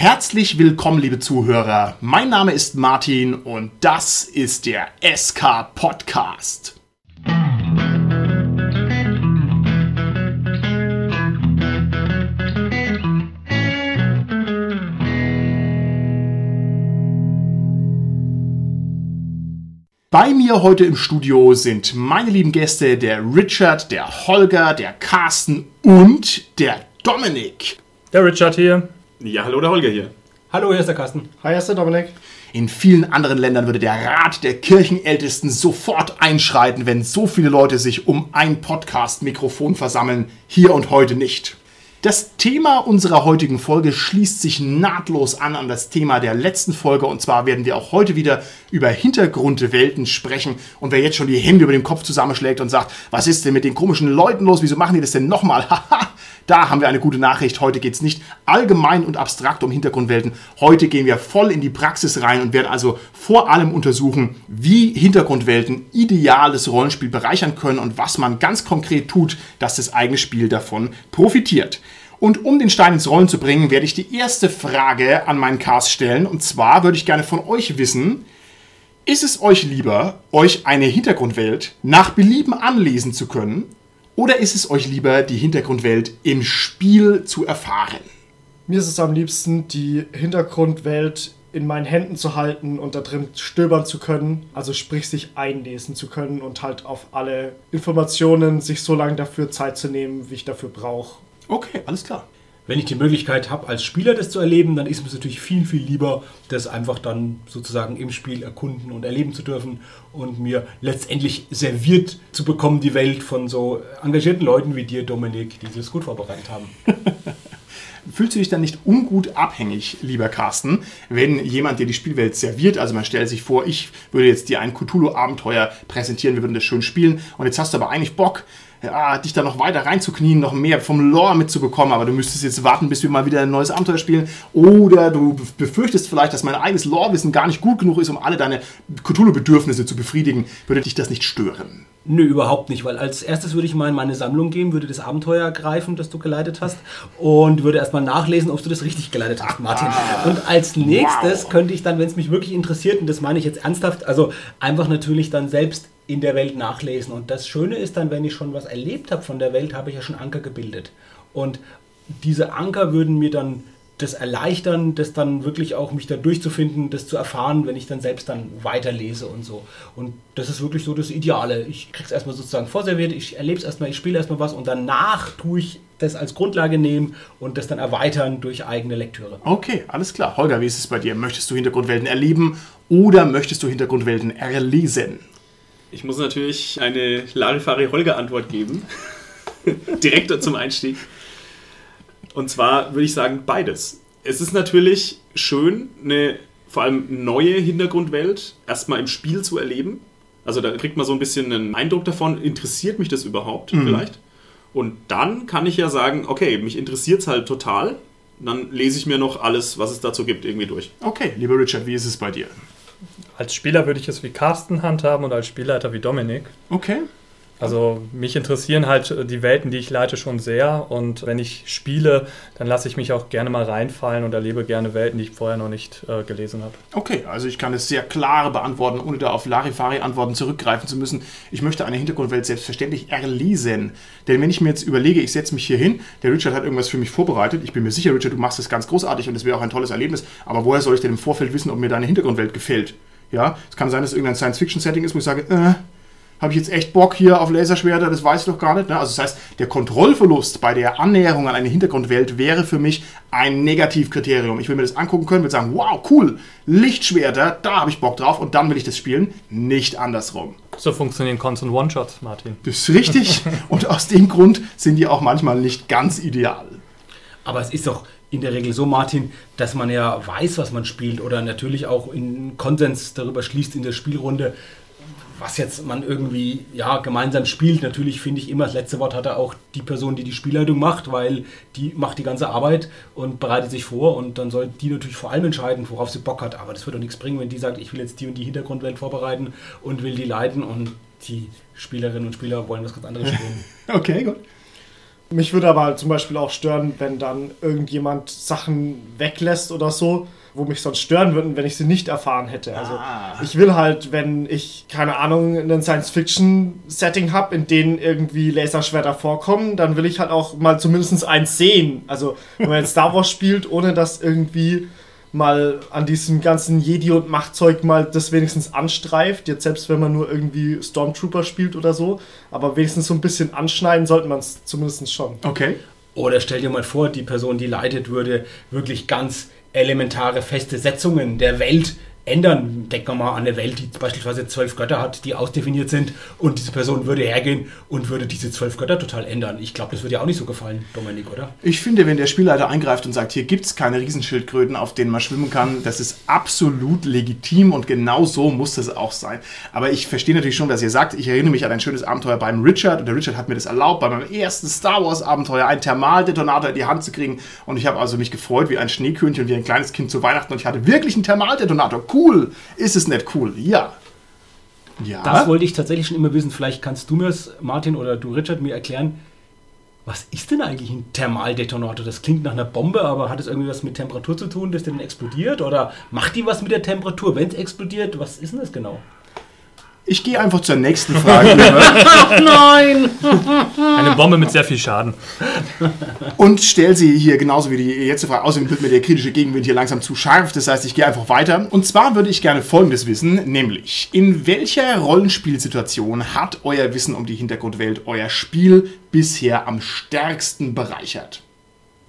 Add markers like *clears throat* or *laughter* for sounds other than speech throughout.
Herzlich willkommen, liebe Zuhörer. Mein Name ist Martin und das ist der SK Podcast. Bei mir heute im Studio sind meine lieben Gäste, der Richard, der Holger, der Carsten und der Dominik. Der Richard hier. Ja, hallo, der Holger hier. Hallo, hier ist der Carsten. Hi, hier ist der Dominik. In vielen anderen Ländern würde der Rat der Kirchenältesten sofort einschreiten, wenn so viele Leute sich um ein Podcast-Mikrofon versammeln. Hier und heute nicht. Das Thema unserer heutigen Folge schließt sich nahtlos an an das Thema der letzten Folge und zwar werden wir auch heute wieder über Hintergrundwelten sprechen und wer jetzt schon die Hände über dem Kopf zusammenschlägt und sagt, was ist denn mit den komischen Leuten los, wieso machen die das denn nochmal? *laughs* Haha, da haben wir eine gute Nachricht. Heute geht es nicht allgemein und abstrakt um Hintergrundwelten. Heute gehen wir voll in die Praxis rein und werden also vor allem untersuchen, wie Hintergrundwelten ideales Rollenspiel bereichern können und was man ganz konkret tut, dass das eigene Spiel davon profitiert. Und um den Stein ins Rollen zu bringen, werde ich die erste Frage an meinen Cast stellen. Und zwar würde ich gerne von euch wissen, ist es euch lieber, euch eine Hintergrundwelt nach Belieben anlesen zu können? Oder ist es euch lieber, die Hintergrundwelt im Spiel zu erfahren? Mir ist es am liebsten, die Hintergrundwelt in meinen Händen zu halten und da drin stöbern zu können, also sprich sich einlesen zu können und halt auf alle Informationen sich so lange dafür Zeit zu nehmen, wie ich dafür brauche. Okay, alles klar. Wenn ich die Möglichkeit habe, als Spieler das zu erleben, dann ist mir es natürlich viel, viel lieber, das einfach dann sozusagen im Spiel erkunden und erleben zu dürfen und mir letztendlich serviert zu bekommen, die Welt von so engagierten Leuten wie dir, Dominik, die das gut vorbereitet haben. *laughs* Fühlst du dich dann nicht ungut abhängig, lieber Carsten, wenn jemand dir die Spielwelt serviert? Also man stellt sich vor, ich würde jetzt dir ein Cthulhu-Abenteuer präsentieren, wir würden das schön spielen und jetzt hast du aber eigentlich Bock, ja, dich da noch weiter reinzuknien, noch mehr vom Lore mitzubekommen, aber du müsstest jetzt warten, bis wir mal wieder ein neues Abenteuer spielen. Oder du befürchtest vielleicht, dass mein eigenes Lore-Wissen gar nicht gut genug ist, um alle deine Cthulhu-Bedürfnisse zu befriedigen. Würde dich das nicht stören? Nö, überhaupt nicht, weil als erstes würde ich mal in meine Sammlung gehen, würde das Abenteuer greifen, das du geleitet hast und würde erstmal nachlesen, ob du das richtig geleitet hast, Martin. Und als nächstes wow. könnte ich dann, wenn es mich wirklich interessiert, und das meine ich jetzt ernsthaft, also einfach natürlich dann selbst in der Welt nachlesen. Und das Schöne ist dann, wenn ich schon was erlebt habe von der Welt, habe ich ja schon Anker gebildet. Und diese Anker würden mir dann das erleichtern, das dann wirklich auch mich da durchzufinden, das zu erfahren, wenn ich dann selbst dann weiterlese und so. Und das ist wirklich so das Ideale. Ich kriege es erstmal sozusagen vorserviert, ich erlebe es erstmal, ich spiele erstmal was und danach tue ich das als Grundlage nehmen und das dann erweitern durch eigene Lektüre. Okay, alles klar. Holger, wie ist es bei dir? Möchtest du Hintergrundwelten erleben oder möchtest du Hintergrundwelten erlesen? Ich muss natürlich eine Larifari-Holger-Antwort geben. *laughs* Direkt zum Einstieg. Und zwar würde ich sagen, beides. Es ist natürlich schön, eine vor allem neue Hintergrundwelt erstmal im Spiel zu erleben. Also da kriegt man so ein bisschen einen Eindruck davon, interessiert mich das überhaupt mhm. vielleicht? Und dann kann ich ja sagen, okay, mich interessiert es halt total. Dann lese ich mir noch alles, was es dazu gibt, irgendwie durch. Okay, lieber Richard, wie ist es bei dir? Als Spieler würde ich es wie Carsten handhaben und als Spielleiter wie Dominik. Okay. Also mich interessieren halt äh, die Welten, die ich leite, schon sehr. Und wenn ich spiele, dann lasse ich mich auch gerne mal reinfallen und erlebe gerne Welten, die ich vorher noch nicht äh, gelesen habe. Okay, also ich kann es sehr klar beantworten, ohne da auf Larifari-Antworten zurückgreifen zu müssen. Ich möchte eine Hintergrundwelt selbstverständlich erlesen. Denn wenn ich mir jetzt überlege, ich setze mich hier hin, der Richard hat irgendwas für mich vorbereitet. Ich bin mir sicher, Richard, du machst das ganz großartig und es wäre auch ein tolles Erlebnis. Aber woher soll ich denn im Vorfeld wissen, ob mir deine Hintergrundwelt gefällt? Ja, es kann sein, dass es irgendein Science-Fiction-Setting ist, wo ich sage, äh, habe ich jetzt echt Bock hier auf Laserschwerter, das weiß ich doch gar nicht. Ne? Also das heißt, der Kontrollverlust bei der Annäherung an eine Hintergrundwelt wäre für mich ein Negativkriterium. Ich will mir das angucken können, will sagen, wow, cool, Lichtschwerter, da habe ich Bock drauf und dann will ich das spielen, nicht andersrum. So funktionieren Constant One-Shots, Martin. Das ist richtig *laughs* und aus dem Grund sind die auch manchmal nicht ganz ideal. Aber es ist doch in der Regel so, Martin, dass man ja weiß, was man spielt oder natürlich auch in Konsens darüber schließt in der Spielrunde, was jetzt man irgendwie ja, gemeinsam spielt. Natürlich finde ich immer, das letzte Wort hat er auch die Person, die die Spielleitung macht, weil die macht die ganze Arbeit und bereitet sich vor und dann soll die natürlich vor allem entscheiden, worauf sie Bock hat. Aber das wird doch nichts bringen, wenn die sagt, ich will jetzt die und die Hintergrundwelt vorbereiten und will die leiten und die Spielerinnen und Spieler wollen was ganz anderes spielen. *laughs* okay, gut. Mich würde aber zum Beispiel auch stören, wenn dann irgendjemand Sachen weglässt oder so, wo mich sonst stören würden, wenn ich sie nicht erfahren hätte. Also Ah. ich will halt, wenn ich, keine Ahnung, ein Science-Fiction-Setting habe, in dem irgendwie Laserschwerter vorkommen, dann will ich halt auch mal zumindest eins sehen. Also wenn man jetzt Star Wars spielt, ohne dass irgendwie mal an diesem ganzen Jedi und Machtzeug mal das wenigstens anstreift, jetzt selbst wenn man nur irgendwie Stormtrooper spielt oder so, aber wenigstens so ein bisschen anschneiden sollte man es zumindest schon. Okay. Oder stell dir mal vor, die Person, die leitet, würde wirklich ganz elementare feste Setzungen der Welt ändern. Denken wir mal an eine Welt, die beispielsweise zwölf Götter hat, die ausdefiniert sind und diese Person würde hergehen und würde diese zwölf Götter total ändern. Ich glaube, das würde dir auch nicht so gefallen, Dominik, oder? Ich finde, wenn der Spielleiter eingreift und sagt, hier gibt es keine Riesenschildkröten, auf denen man schwimmen kann, das ist absolut legitim und genau so muss das auch sein. Aber ich verstehe natürlich schon, was ihr sagt. Ich erinnere mich an ein schönes Abenteuer beim Richard und der Richard hat mir das erlaubt, bei meinem ersten Star Wars Abenteuer einen Thermaldetonator in die Hand zu kriegen und ich habe also mich gefreut wie ein Schneekönchen, wie ein kleines Kind zu Weihnachten und ich hatte wirklich einen Thermaldetonator. Cool! Ist es nicht cool? Ja. Ja. Das wollte ich tatsächlich schon immer wissen. Vielleicht kannst du mir es, Martin oder du, Richard, mir erklären. Was ist denn eigentlich ein Thermaldetonator? Das klingt nach einer Bombe, aber hat es irgendwie was mit Temperatur zu tun, dass der dann explodiert? Oder macht die was mit der Temperatur, wenn es explodiert? Was ist denn das genau? Ich gehe einfach zur nächsten Frage über. *laughs* Nein! Eine Bombe mit sehr viel Schaden. und stelle sie hier genauso wie die letzte Frage. Außerdem wird mir der kritische Gegenwind hier langsam zu scharf. Das heißt, ich gehe einfach weiter. Und zwar würde ich gerne Folgendes wissen, nämlich in welcher Rollenspielsituation hat euer Wissen um die Hintergrundwelt euer Spiel bisher am stärksten bereichert?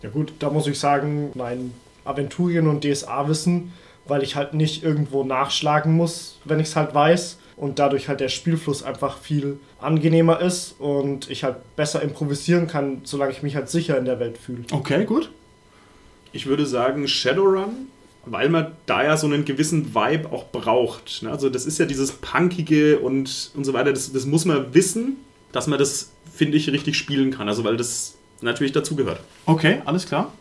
Ja gut, da muss ich sagen, mein Aventurien- und DSA-Wissen, weil ich halt nicht irgendwo nachschlagen muss, wenn ich es halt weiß. Und dadurch halt der Spielfluss einfach viel angenehmer ist und ich halt besser improvisieren kann, solange ich mich halt sicher in der Welt fühle. Okay, gut. Ich würde sagen Shadowrun, weil man da ja so einen gewissen Vibe auch braucht. ne? Also das ist ja dieses Punkige und, und so weiter. Das, das muss man wissen, dass man das, finde ich, richtig spielen kann. Also weil das natürlich dazugehört. Okay, alles klar.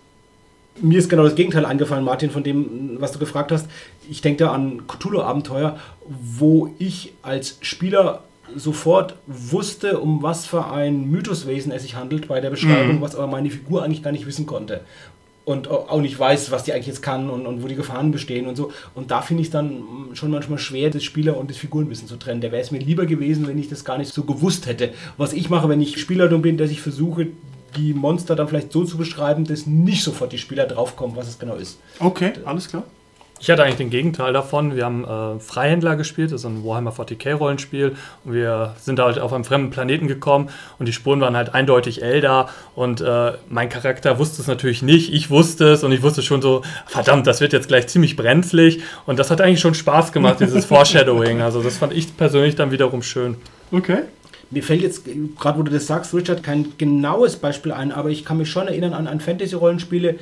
Mir ist genau das Gegenteil eingefallen, Martin, von dem, was du gefragt hast. Ich denke da an Cthulhu-Abenteuer, wo ich als Spieler sofort wusste, um was für ein Mythoswesen es sich handelt bei der Beschreibung, was aber meine Figur eigentlich gar nicht wissen konnte. Und auch nicht weiß, was die eigentlich jetzt kann und, und wo die Gefahren bestehen und so. Und da finde ich es dann schon manchmal schwer, das Spieler- und das Figurenwissen zu trennen. Da wäre es mir lieber gewesen, wenn ich das gar nicht so gewusst hätte. Was ich mache, wenn ich Spielerdumm bin, dass ich versuche, die Monster dann vielleicht so zu beschreiben, dass nicht sofort die Spieler draufkommen, was es genau ist. Okay, alles klar. Ich hatte eigentlich den Gegenteil davon. Wir haben äh, Freihändler gespielt, das ist ein Warhammer 40k Rollenspiel. Und wir sind halt auf einem fremden Planeten gekommen und die Spuren waren halt eindeutig Eldar. Und äh, mein Charakter wusste es natürlich nicht. Ich wusste es und ich wusste schon so, verdammt, das wird jetzt gleich ziemlich brenzlig. Und das hat eigentlich schon Spaß gemacht, dieses *laughs* Foreshadowing. Also das fand ich persönlich dann wiederum schön. Okay. Mir fällt jetzt, gerade wo du das sagst, Richard, kein genaues Beispiel ein, aber ich kann mich schon erinnern an, an Fantasy-Rollenspiele,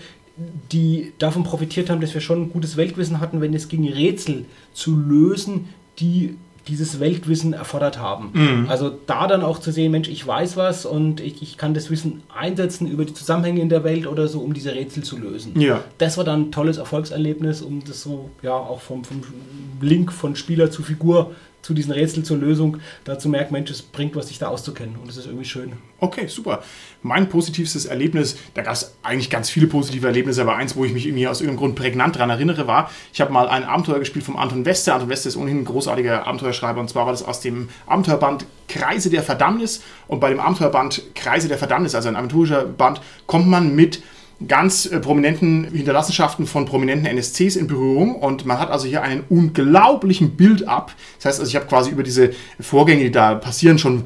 die davon profitiert haben, dass wir schon ein gutes Weltwissen hatten, wenn es ging, Rätsel zu lösen, die dieses Weltwissen erfordert haben. Also da dann auch zu sehen, Mensch, ich weiß was und ich, ich kann das Wissen einsetzen über die Zusammenhänge in der Welt oder so, um diese Rätsel zu lösen. Ja. Das war dann ein tolles Erfolgserlebnis, um das so, ja, auch vom, vom Link von Spieler zu Figur zu diesen Rätsel zur Lösung, da zu merken, Mensch, es bringt was, sich da auszukennen. Und das ist irgendwie schön. Okay, super. Mein positivstes Erlebnis, da gab es eigentlich ganz viele positive Erlebnisse, aber eins, wo ich mich irgendwie aus irgendeinem Grund prägnant daran erinnere, war, ich habe mal ein Abenteuer gespielt vom Anton Weste. Anton Weste ist ohnehin ein großartiger Abenteuerschreiber und zwar war das aus dem Abenteuerband Kreise der Verdammnis. Und bei dem Abenteuerband Kreise der Verdammnis, also ein aventurischer Band, kommt man mit ganz äh, prominenten Hinterlassenschaften von prominenten NSCs in Berührung und man hat also hier einen unglaublichen Build-up. Das heißt, also ich habe quasi über diese Vorgänge, die da passieren, schon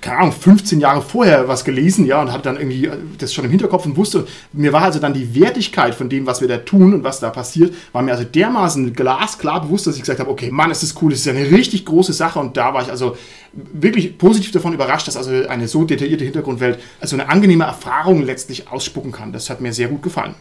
keine Ahnung, 15 Jahre vorher was gelesen, ja, und hatte dann irgendwie äh, das schon im Hinterkopf und wusste, mir war also dann die Wertigkeit von dem, was wir da tun und was da passiert, war mir also dermaßen glasklar bewusst, dass ich gesagt habe, okay, Mann, ist das cool, das ist eine richtig große Sache und da war ich also wirklich positiv davon überrascht, dass also eine so detaillierte Hintergrundwelt also eine angenehme Erfahrung letztlich ausspucken kann. Das hat mir sehr gut gefallen.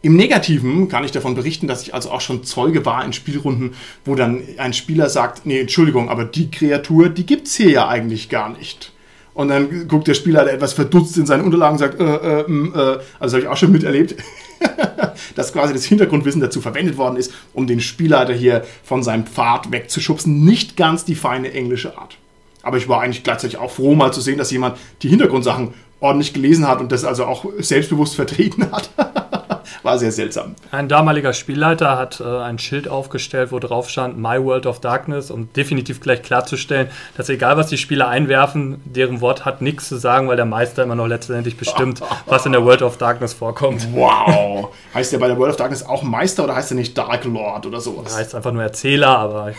Im Negativen kann ich davon berichten, dass ich also auch schon Zeuge war in Spielrunden, wo dann ein Spieler sagt, nee, Entschuldigung, aber die Kreatur, die gibt's hier ja eigentlich gar nicht. Und dann guckt der Spieler etwas verdutzt in seine Unterlagen und sagt, äh, äh, äh, also habe ich auch schon miterlebt, *laughs* dass quasi das Hintergrundwissen dazu verwendet worden ist, um den Spielleiter hier von seinem Pfad wegzuschubsen. Nicht ganz die feine englische Art. Aber ich war eigentlich gleichzeitig auch froh, mal zu sehen, dass jemand die Hintergrundsachen ordentlich gelesen hat und das also auch selbstbewusst vertreten hat. *laughs* War sehr seltsam. Ein damaliger Spielleiter hat äh, ein Schild aufgestellt, wo drauf stand My World of Darkness, um definitiv gleich klarzustellen, dass egal was die Spieler einwerfen, deren Wort hat nichts zu sagen, weil der Meister immer noch letztendlich bestimmt, *laughs* was in der World of Darkness vorkommt. Wow. heißt der bei der World of Darkness auch Meister oder heißt er nicht Dark Lord oder sowas? Das heißt einfach nur Erzähler, aber ich,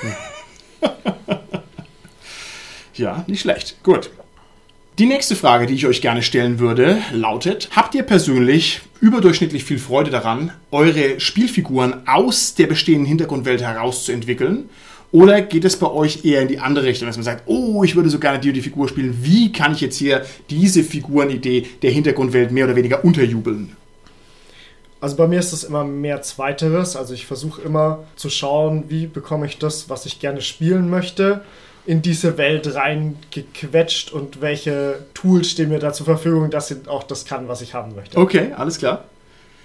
*laughs* Ja, nicht schlecht. Gut. Die nächste Frage, die ich euch gerne stellen würde, lautet: Habt ihr persönlich überdurchschnittlich viel Freude daran, eure Spielfiguren aus der bestehenden Hintergrundwelt herauszuentwickeln? Oder geht es bei euch eher in die andere Richtung, dass man sagt, oh, ich würde so gerne die und die Figur spielen, wie kann ich jetzt hier diese Figurenidee der Hintergrundwelt mehr oder weniger unterjubeln? Also bei mir ist es immer mehr Zweiteres. Also ich versuche immer zu schauen, wie bekomme ich das, was ich gerne spielen möchte, in diese Welt reingequetscht und welche Tools stehen mir da zur Verfügung, dass ich auch das kann, was ich haben möchte. Okay, alles klar.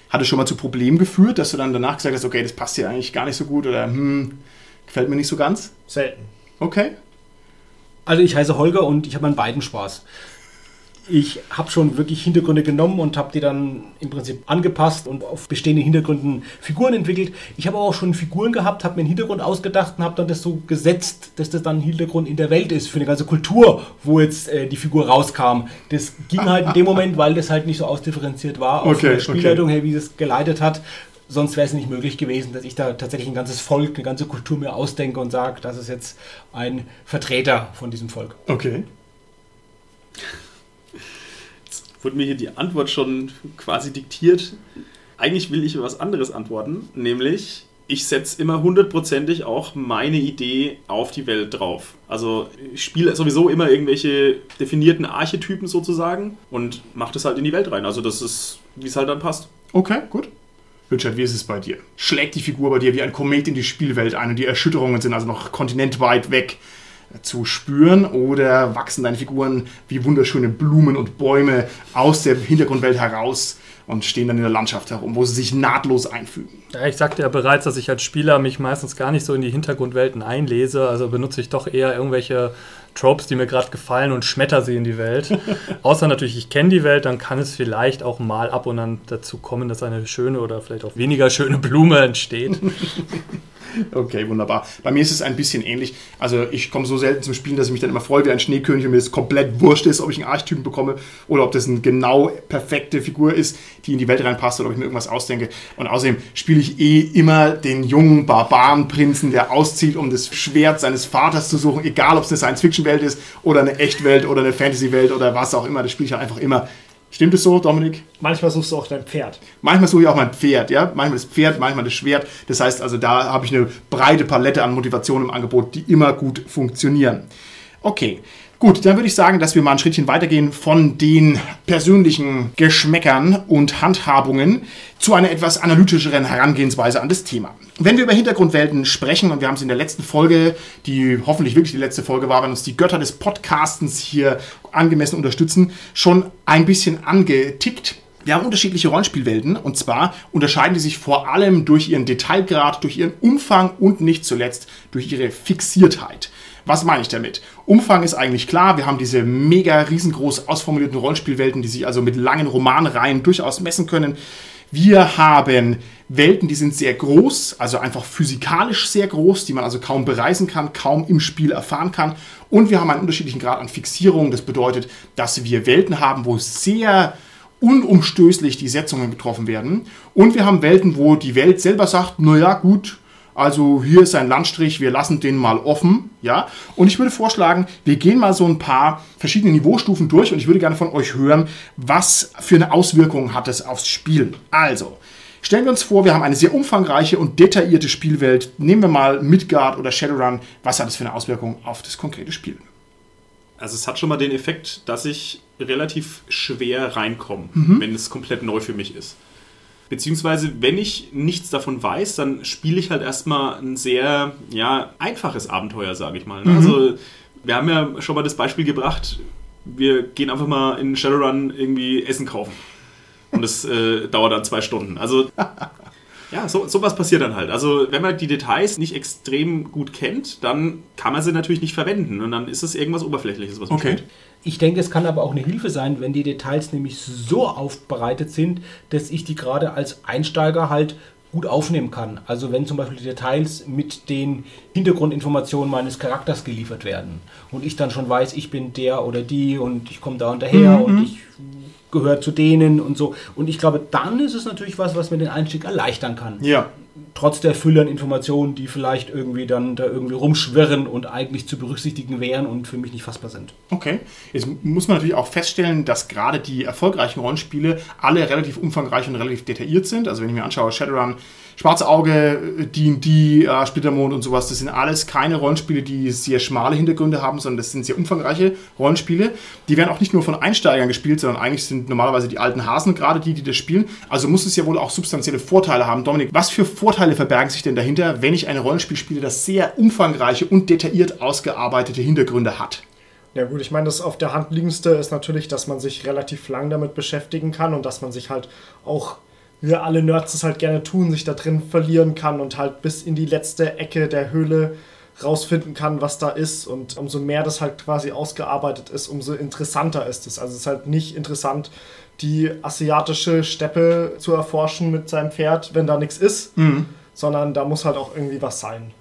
Hat es schon mal zu Problemen geführt, dass du dann danach gesagt hast, okay, das passt hier eigentlich gar nicht so gut oder hm, gefällt mir nicht so ganz? Selten. Okay. Also ich heiße Holger und ich habe an beiden Spaß. Ich habe schon wirklich Hintergründe genommen und habe die dann im Prinzip angepasst und auf bestehenden Hintergründen Figuren entwickelt. Ich habe auch schon Figuren gehabt, habe mir einen Hintergrund ausgedacht und habe dann das so gesetzt, dass das dann ein Hintergrund in der Welt ist für eine ganze Kultur, wo jetzt äh, die Figur rauskam. Das ging halt in dem Moment, weil das halt nicht so ausdifferenziert war, auf Okay, der Spielleitung her, wie das geleitet hat. Sonst wäre es nicht möglich gewesen, dass ich da tatsächlich ein ganzes Volk, eine ganze Kultur mir ausdenke und sage, das ist jetzt ein Vertreter von diesem Volk. Okay. Wurde mir hier die Antwort schon quasi diktiert. Eigentlich will ich was anderes antworten, nämlich ich setze immer hundertprozentig auch meine Idee auf die Welt drauf. Also ich spiele sowieso immer irgendwelche definierten Archetypen sozusagen und mache das halt in die Welt rein. Also das ist, wie es halt dann passt. Okay, gut. Richard, wie ist es bei dir? Schlägt die Figur bei dir wie ein Komet in die Spielwelt ein und die Erschütterungen sind also noch kontinentweit weg zu spüren oder wachsen deine Figuren wie wunderschöne Blumen und Bäume aus der Hintergrundwelt heraus und stehen dann in der Landschaft herum, wo sie sich nahtlos einfügen? ja, ich sagte ja bereits, dass ich als Spieler mich meistens gar nicht so in die Hintergrundwelten einlese, also benutze ich doch eher irgendwelche Tropes, die mir gerade gefallen und schmetter sie in die Welt. *laughs* Außer natürlich, ich kenne die Welt, dann kann es vielleicht auch mal ab und an dazu kommen, dass eine schöne oder vielleicht auch weniger schöne Blume entsteht. *laughs* *laughs* Okay, wunderbar. Bei mir ist es ein bisschen ähnlich. Also ich komme so selten zum Spielen, dass ich mich dann immer freue wie ein Schneekönig und mir es komplett wurscht ist, ob ich einen Archetypen bekomme oder ob das eine genau perfekte Figur ist, die in die Welt reinpasst oder ob ich mir irgendwas ausdenke. Und außerdem spiele ich eh immer den jungen Barbarenprinzen, der auszieht, um das Schwert seines Vaters zu suchen, egal ob es eine Science-Fiction-Welt ist oder eine Echtwelt oder eine Fantasy-Welt oder was auch immer. Das spiele ich halt einfach immer. Stimmt es so, Dominik? Manchmal suchst du auch dein Pferd. Manchmal suche ich auch mein Pferd, ja. Manchmal das Pferd, manchmal das Schwert. Das heißt also, da habe ich eine breite Palette an Motivationen im Angebot, die immer gut funktionieren. Okay. Gut, dann würde ich sagen, dass wir mal ein Schrittchen weitergehen von den persönlichen Geschmäckern und Handhabungen zu einer etwas analytischeren Herangehensweise an das Thema. Wenn wir über Hintergrundwelten sprechen, und wir haben es in der letzten Folge, die hoffentlich wirklich die letzte Folge war, wenn uns die Götter des Podcastens hier angemessen unterstützen, schon ein bisschen angetickt. Wir haben unterschiedliche Rollenspielwelten und zwar unterscheiden die sich vor allem durch ihren Detailgrad, durch ihren Umfang und nicht zuletzt durch ihre Fixiertheit. Was meine ich damit? Umfang ist eigentlich klar. Wir haben diese mega riesengroß ausformulierten Rollenspielwelten, die sich also mit langen Romanreihen durchaus messen können. Wir haben Welten, die sind sehr groß, also einfach physikalisch sehr groß, die man also kaum bereisen kann, kaum im Spiel erfahren kann. Und wir haben einen unterschiedlichen Grad an Fixierung. Das bedeutet, dass wir Welten haben, wo sehr unumstößlich die Setzungen getroffen werden. Und wir haben Welten, wo die Welt selber sagt, naja, gut, also hier ist ein Landstrich, wir lassen den mal offen, ja. Und ich würde vorschlagen, wir gehen mal so ein paar verschiedene Niveaustufen durch und ich würde gerne von euch hören, was für eine Auswirkung hat es aufs Spiel. Also, stellen wir uns vor, wir haben eine sehr umfangreiche und detaillierte Spielwelt. Nehmen wir mal Midgard oder Shadowrun. Was hat es für eine Auswirkung auf das konkrete Spiel? Also es hat schon mal den Effekt, dass ich relativ schwer reinkomme, wenn es komplett neu für mich ist. Beziehungsweise, wenn ich nichts davon weiß, dann spiele ich halt erstmal ein sehr ja, einfaches Abenteuer, sage ich mal. ne? Also, wir haben ja schon mal das Beispiel gebracht, wir gehen einfach mal in Shadowrun irgendwie Essen kaufen. Und das äh, dauert dann zwei Stunden. Also, *laughs* Ja, so, sowas passiert dann halt. Also, wenn man die Details nicht extrem gut kennt, dann kann man sie natürlich nicht verwenden. Und dann ist es irgendwas Oberflächliches, was man Okay. spielt. Ich denke, es kann aber auch eine Hilfe sein, wenn die Details nämlich so aufbereitet sind, dass ich die gerade als Einsteiger halt gut aufnehmen kann. Also wenn zum Beispiel die Details mit den Hintergrundinformationen meines Charakters geliefert werden und ich dann schon weiß, ich bin der oder die und ich komme da und daher und ich gehöre zu denen und so. Und ich glaube, dann ist es natürlich was, was mir den Einstieg erleichtern kann Ja. Trotz der Fülle an Informationen, die vielleicht irgendwie dann da irgendwie rumschwirren und eigentlich zu berücksichtigen wären und für mich nicht fassbar sind. Okay. Jetzt muss man natürlich auch feststellen, dass gerade die erfolgreichen Rollenspiele alle relativ umfangreich und relativ detailliert sind. Also wenn ich mir anschaue, Shadowrun, Schwarze Auge, D&D, äh, Splittermond und sowas, das sind alles keine Rollenspiele, die sehr schmale Hintergründe haben, sondern das sind sehr umfangreiche Rollenspiele. Die werden auch nicht nur von Einsteigern gespielt, sondern eigentlich sind normalerweise die alten Hasen gerade die, die das spielen. Also muss es ja wohl auch substanzielle Vorteile haben. Dominik, was für Vorteile verbergen sich denn dahinter, wenn ich ein Rollenspiel spiele, das sehr umfangreiche und detailliert ausgearbeitete Hintergründe hat? Ja gut, ich meine, das auf der Hand liegendste ist natürlich, dass man sich relativ lang damit beschäftigen kann und dass man sich halt auch, wie alle Nerds es halt gerne tun, sich da drin verlieren kann und halt bis in die letzte Ecke der Höhle rausfinden kann, was da ist. Und umso mehr das halt quasi ausgearbeitet ist, umso interessanter ist es. Also es ist halt nicht interessant, die asiatische Steppe zu erforschen mit seinem Pferd, wenn da nichts ist, sondern da muss halt auch irgendwie was sein.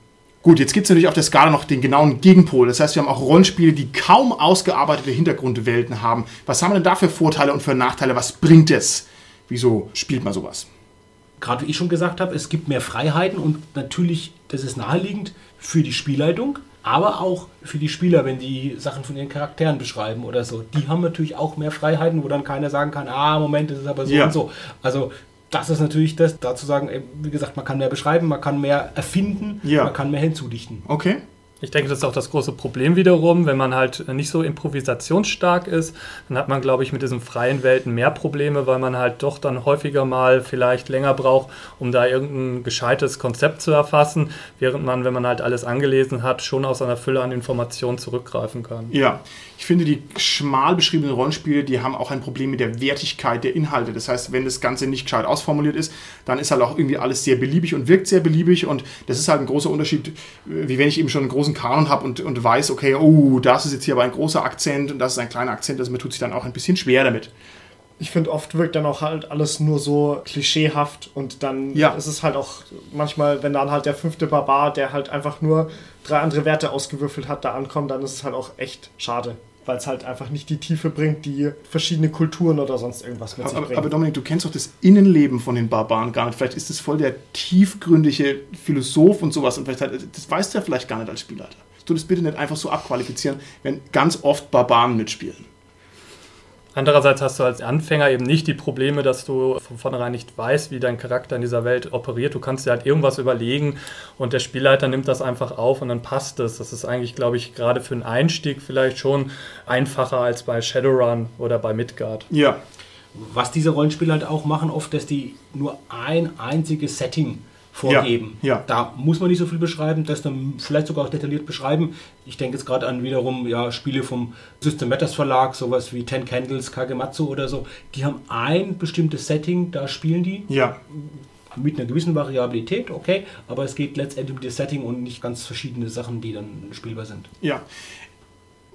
Gut, jetzt gibt es natürlich auf der Skala noch den genauen Gegenpol. Das heißt, wir haben auch Rollenspiele, die kaum ausgearbeitete Hintergrundwelten haben. Was haben wir denn da für Vorteile und für Nachteile? Was bringt es? Wieso spielt man sowas? Gerade wie ich schon gesagt habe, es gibt mehr Freiheiten und natürlich, das ist naheliegend für die Spielleitung, aber auch für die Spieler, wenn die Sachen von ihren Charakteren beschreiben oder so. Die haben natürlich auch mehr Freiheiten, wo dann keiner sagen kann, ah, Moment, das ist aber so Ja. und so. Also das ist natürlich das, dazu sagen, wie gesagt, man kann mehr beschreiben, man kann mehr erfinden, Ja. man kann mehr hinzudichten. Okay. Ich denke, das ist auch das große Problem wiederum, wenn man halt nicht so improvisationsstark ist, dann hat man, glaube ich, mit diesen freien Welten mehr Probleme, weil man halt doch dann häufiger mal vielleicht länger braucht, um da irgendein gescheites Konzept zu erfassen, während man, wenn man halt alles angelesen hat, schon aus einer Fülle an Informationen zurückgreifen kann. Ja, ich finde, die schmal beschriebenen Rollenspiele, die haben auch ein Problem mit der Wertigkeit der Inhalte. Das heißt, wenn das Ganze nicht gescheit ausformuliert ist, dann ist halt auch irgendwie alles sehr beliebig und wirkt sehr beliebig. Und das ist halt ein großer Unterschied, äh, wie wenn ich eben schon einen großen Kanon habe und, und weiß, okay, oh, das ist jetzt hier aber ein großer Akzent und das ist ein kleiner Akzent. Also mir tut sich dann auch ein bisschen schwer damit. Ich finde, oft wirkt dann auch halt alles nur so klischeehaft und dann Ja. ist es halt auch manchmal, wenn dann halt der fünfte Barbar, der halt einfach nur drei andere Werte ausgewürfelt hat, da ankommt, dann ist es halt auch echt schade. Weil es halt einfach nicht die Tiefe bringt, die verschiedene Kulturen oder sonst irgendwas mit sich Aber, bringen. aber Dominik, du kennst doch das Innenleben von den Barbaren gar nicht. Vielleicht ist das voll der tiefgründige Philosoph und sowas. Und vielleicht hat, das weißt du ja vielleicht gar nicht als Spielleiter. Du das bitte nicht einfach so abqualifizieren, wenn ganz oft Barbaren mitspielen. Andererseits hast du als Anfänger eben nicht die Probleme, dass du von vornherein nicht weißt, wie dein Charakter in dieser Welt operiert. Du kannst dir halt irgendwas überlegen und der Spielleiter nimmt das einfach auf und dann passt es. Das ist eigentlich, glaube ich, gerade für einen Einstieg vielleicht schon einfacher als bei Shadowrun oder bei Midgard. Ja, Was diese Rollenspiele halt auch machen, oft, dass die nur ein einziges Setting vorgeben. Ja, ja. Da muss man nicht so viel beschreiben, das dann vielleicht sogar auch detailliert beschreiben. Ich denke jetzt gerade an wiederum ja, Spiele vom System Matters Verlag, sowas wie Ten Candles, Kagematsu oder so. Die haben ein bestimmtes Setting, da spielen die ja. mit einer gewissen Variabilität, okay, aber es geht letztendlich um das Setting und nicht ganz verschiedene Sachen, die dann spielbar sind. Ja.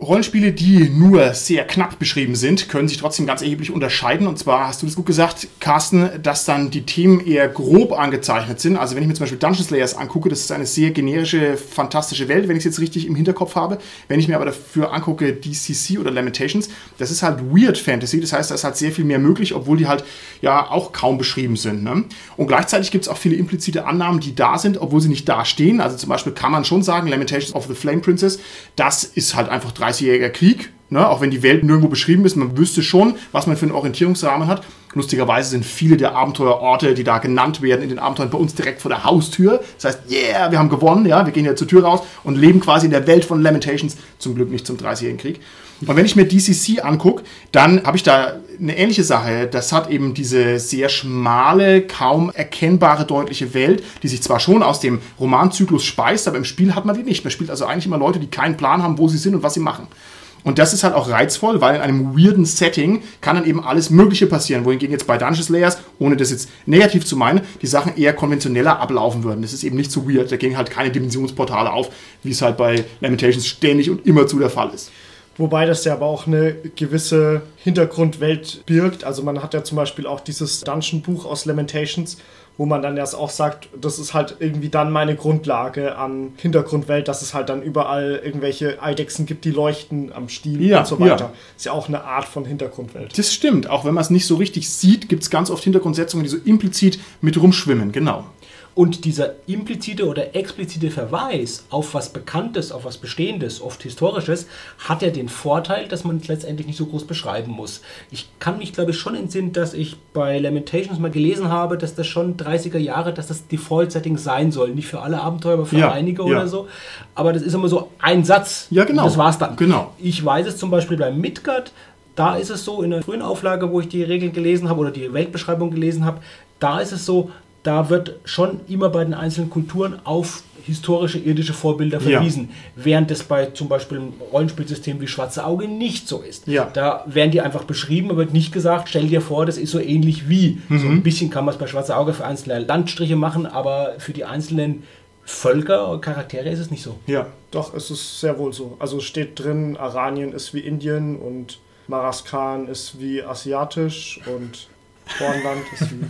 Rollenspiele, die nur sehr knapp beschrieben sind, können sich trotzdem ganz erheblich unterscheiden. Und zwar hast du das gut gesagt, Carsten, dass dann die Themen eher grob angezeichnet sind. Also wenn ich mir zum Beispiel Dungeon Slayers angucke, das ist eine sehr generische, fantastische Welt, wenn ich es jetzt richtig im Hinterkopf habe. Wenn ich mir aber dafür angucke DCC oder Lamentations, das ist halt Weird Fantasy. Das heißt, da ist halt sehr viel mehr möglich, obwohl die halt ja auch kaum beschrieben sind. Ne? Und gleichzeitig gibt es auch viele implizite Annahmen, die da sind, obwohl sie nicht da stehen. Also zum Beispiel kann man schon sagen, Lamentations of the Flame Princess, das ist halt einfach 30-jähriger Krieg. Ne? Auch wenn die Welt nirgendwo beschrieben ist, man wüsste schon, was man für einen Orientierungsrahmen hat. Lustigerweise sind viele der Abenteuerorte, die da genannt werden in den Abenteuern, bei uns direkt vor der Haustür. Das heißt, yeah, wir haben gewonnen, ja, wir gehen ja zur Tür raus und leben quasi in der Welt von Lamentations, zum Glück nicht zum 30-jährigen Krieg. Und wenn ich mir DCC angucke, dann habe ich da eine ähnliche Sache. Das hat eben diese sehr schmale, kaum erkennbare, deutliche Welt, die sich zwar schon aus dem Romanzyklus speist, aber im Spiel hat man die nicht. Man spielt also eigentlich immer Leute, die keinen Plan haben, wo sie sind und was sie machen. Und das ist halt auch reizvoll, weil in einem weirden Setting kann dann eben alles Mögliche passieren. Wohingegen jetzt bei Dungeon Slayers, ohne das jetzt negativ zu meinen, die Sachen eher konventioneller ablaufen würden. Das ist eben nicht so weird. Da gehen halt keine Dimensionsportale auf, wie es halt bei Lamentations ständig und immerzu der Fall ist. Wobei das ja aber auch eine gewisse Hintergrundwelt birgt. Also man hat ja zum Beispiel auch dieses Dungeon-Buch aus Lamentations, wo man dann erst auch sagt, das ist halt irgendwie dann meine Grundlage an Hintergrundwelt, dass es halt dann überall irgendwelche Eidechsen gibt, die leuchten am Stiel Ja, und so weiter. ja. Ist ja auch eine Art von Hintergrundwelt. Das stimmt. Auch wenn man es nicht so richtig sieht, gibt es ganz oft Hintergrundsetzungen, die so implizit mit rumschwimmen. Genau. Und dieser implizite oder explizite Verweis auf was Bekanntes, auf was Bestehendes, oft Historisches, hat ja den Vorteil, dass man es letztendlich nicht so groß beschreiben muss. Ich kann mich, glaube ich, schon entsinnen, dass ich bei Lamentations mal gelesen habe, dass das schon 30er Jahre, dass das Default-Setting sein soll. Nicht für alle Abenteuer, aber für Ja, einige ja. oder so. Aber das ist immer so ein Satz. Ja, genau. Und das war's dann. Genau. Ich weiß es zum Beispiel bei Midgard, da ist es so, in der frühen Auflage, wo ich die Regeln gelesen habe oder die Weltbeschreibung gelesen habe, da ist es so, da wird schon immer bei den einzelnen Kulturen auf historische irdische Vorbilder Ja. verwiesen, während es bei zum Beispiel einem Rollenspielsystem wie Schwarze Auge nicht so ist. Ja. Da werden die einfach beschrieben, aber wird nicht gesagt, stell dir vor, das ist so ähnlich wie. So Mhm. ein bisschen kann man es bei Schwarze Auge für einzelne Landstriche machen, aber für die einzelnen Völker, Charaktere ist es nicht so. Ja. Doch, es ist sehr wohl so. Also steht drin, Aranien ist wie Indien und Maraskan ist wie asiatisch und Bornland ist wie.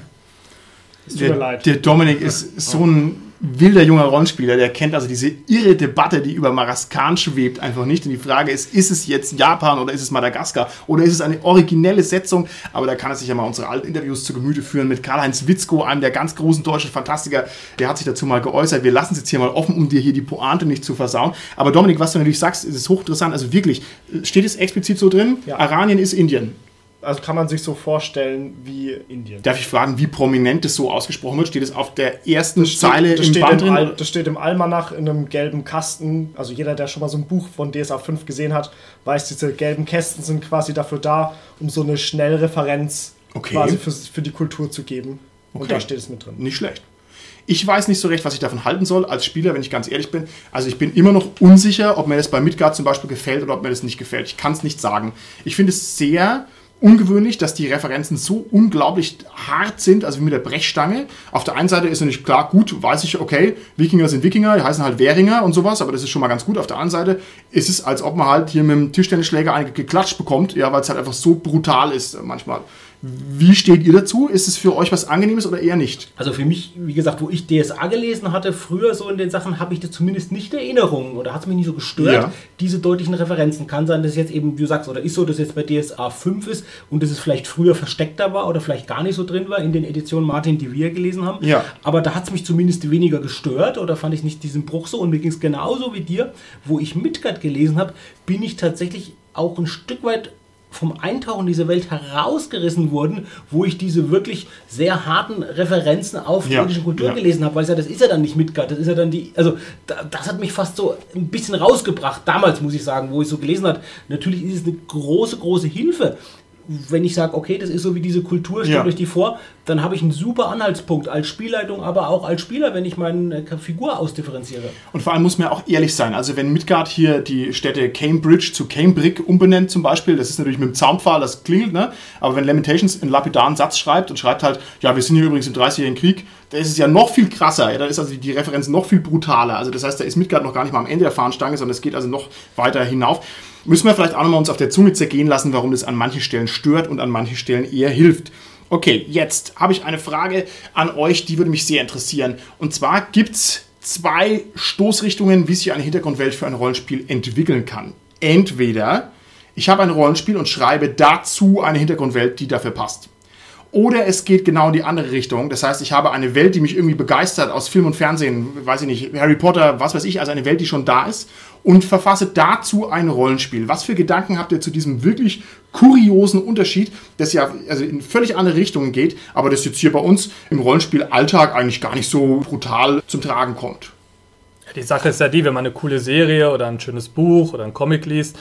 Es tut mir Der, leid. der Dominik ist so ein wilder junger Rollenspieler, der kennt also diese irre Debatte, die über Maraskan schwebt, einfach nicht. Und die Frage ist, ist es jetzt Japan oder ist es Madagaskar oder ist es eine originelle Setzung? Aber da kann er sich ja mal unsere alten Interviews zu Gemüte führen mit Karl-Heinz Witzko, einem der ganz großen deutschen Fantastiker. Der hat sich dazu mal geäußert. Wir lassen es jetzt hier mal offen, um dir hier die Pointe nicht zu versauen. Aber Dominik, was du natürlich sagst, ist es hochinteressant. Also wirklich, steht es explizit so drin? Ja. Aranien ist Indien. Also kann man sich so vorstellen wie Indien. Darf ich fragen, wie prominent das so ausgesprochen wird? Steht es auf der ersten Zeile das im steht, Band im drin? Al, das steht im Almanach in einem gelben Kasten. Also jeder, der schon mal so ein Buch von DSA 5 gesehen hat, weiß, diese gelben Kästen sind quasi dafür da, um so eine Schnellreferenz Okay. quasi für, für die Kultur zu geben. Und Okay. da steht es mit drin. Nicht schlecht. Ich weiß nicht so recht, was ich davon halten soll als Spieler, wenn ich ganz ehrlich bin. Also ich bin immer noch unsicher, ob mir das bei Midgard zum Beispiel gefällt oder ob mir das nicht gefällt. Ich kann es nicht sagen. Ich finde es sehr ungewöhnlich, dass die Referenzen so unglaublich hart sind, also wie mit der Brechstange. Auf der einen Seite ist natürlich klar, gut, weiß ich, okay, Wikinger sind Wikinger, die heißen halt Währinger und sowas, aber das ist schon mal ganz gut. Auf der anderen Seite ist es, als ob man halt hier mit dem Tischtennisschläger eine geklatscht bekommt, ja, weil es halt einfach so brutal ist manchmal. Wie steht ihr dazu? Ist es für euch was Angenehmes oder eher nicht? Also für mich, wie gesagt, wo ich DSA gelesen hatte, früher so in den Sachen, habe ich das zumindest nicht in Erinnerung oder hat es mich nicht so gestört, Ja. diese deutlichen Referenzen. Kann sein, dass jetzt eben, wie du sagst, oder ist so, dass jetzt bei DSA 5 ist und dass es vielleicht früher versteckter war oder vielleicht gar nicht so drin war in den Editionen Martin, die wir gelesen haben. Ja. Aber da hat es mich zumindest weniger gestört oder fand ich nicht diesen Bruch so und mir ging es genauso wie dir, wo ich Midgard gelesen habe, bin ich tatsächlich auch ein Stück weit vom Eintauchen in diese Welt herausgerissen wurden, wo ich diese wirklich sehr harten Referenzen auf die Ja, irdische Kultur ja. gelesen habe, weil ich sage, das ist ja dann nicht Midgard, das ist ja dann die, also da, das hat mich fast so ein bisschen rausgebracht, damals muss ich sagen, wo ich so gelesen habe, natürlich ist es eine große, große Hilfe, wenn ich sage, okay, das ist so wie diese Kultur, stellt Ja. euch die vor, dann habe ich einen super Anhaltspunkt als Spielleitung, aber auch als Spieler, wenn ich meine äh, Figur ausdifferenziere. Und vor allem muss man auch ehrlich sein. Also wenn Midgard hier die Städte Cambridge zu Cambridge umbenennt zum Beispiel, das ist natürlich mit dem Zaunpfahl, das klingelt, ne? Aber wenn Lamentations einen lapidaren Satz schreibt und schreibt halt, ja, wir sind hier übrigens im 30-jährigen Krieg, da ist es ja noch viel krasser. Ja? Da ist also die Referenz noch viel brutaler. Also das heißt, da ist Midgard noch gar nicht mal am Ende der Fahnenstange, sondern es geht also noch weiter hinauf. Müssen wir vielleicht auch nochmal uns auf der Zunge zergehen lassen, warum das an manchen Stellen stört und an manchen Stellen eher hilft. Okay, jetzt habe ich eine Frage an euch, die würde mich sehr interessieren. Und zwar gibt es zwei Stoßrichtungen, wie sich eine Hintergrundwelt für ein Rollenspiel entwickeln kann. Entweder ich habe ein Rollenspiel und schreibe dazu eine Hintergrundwelt, die dafür passt. Oder es geht genau in die andere Richtung. Das heißt, ich habe eine Welt, die mich irgendwie begeistert aus Film und Fernsehen, weiß ich nicht, Harry Potter, was weiß ich, also eine Welt, die schon da ist und verfasse dazu ein Rollenspiel. Was für Gedanken habt ihr zu diesem wirklich kuriosen Unterschied, das ja also in völlig andere Richtungen geht, aber das jetzt hier bei uns im Rollenspiel-Alltag eigentlich gar nicht so brutal zum Tragen kommt? Die Sache ist ja die, wenn man eine coole Serie oder ein schönes Buch oder ein Comic liest,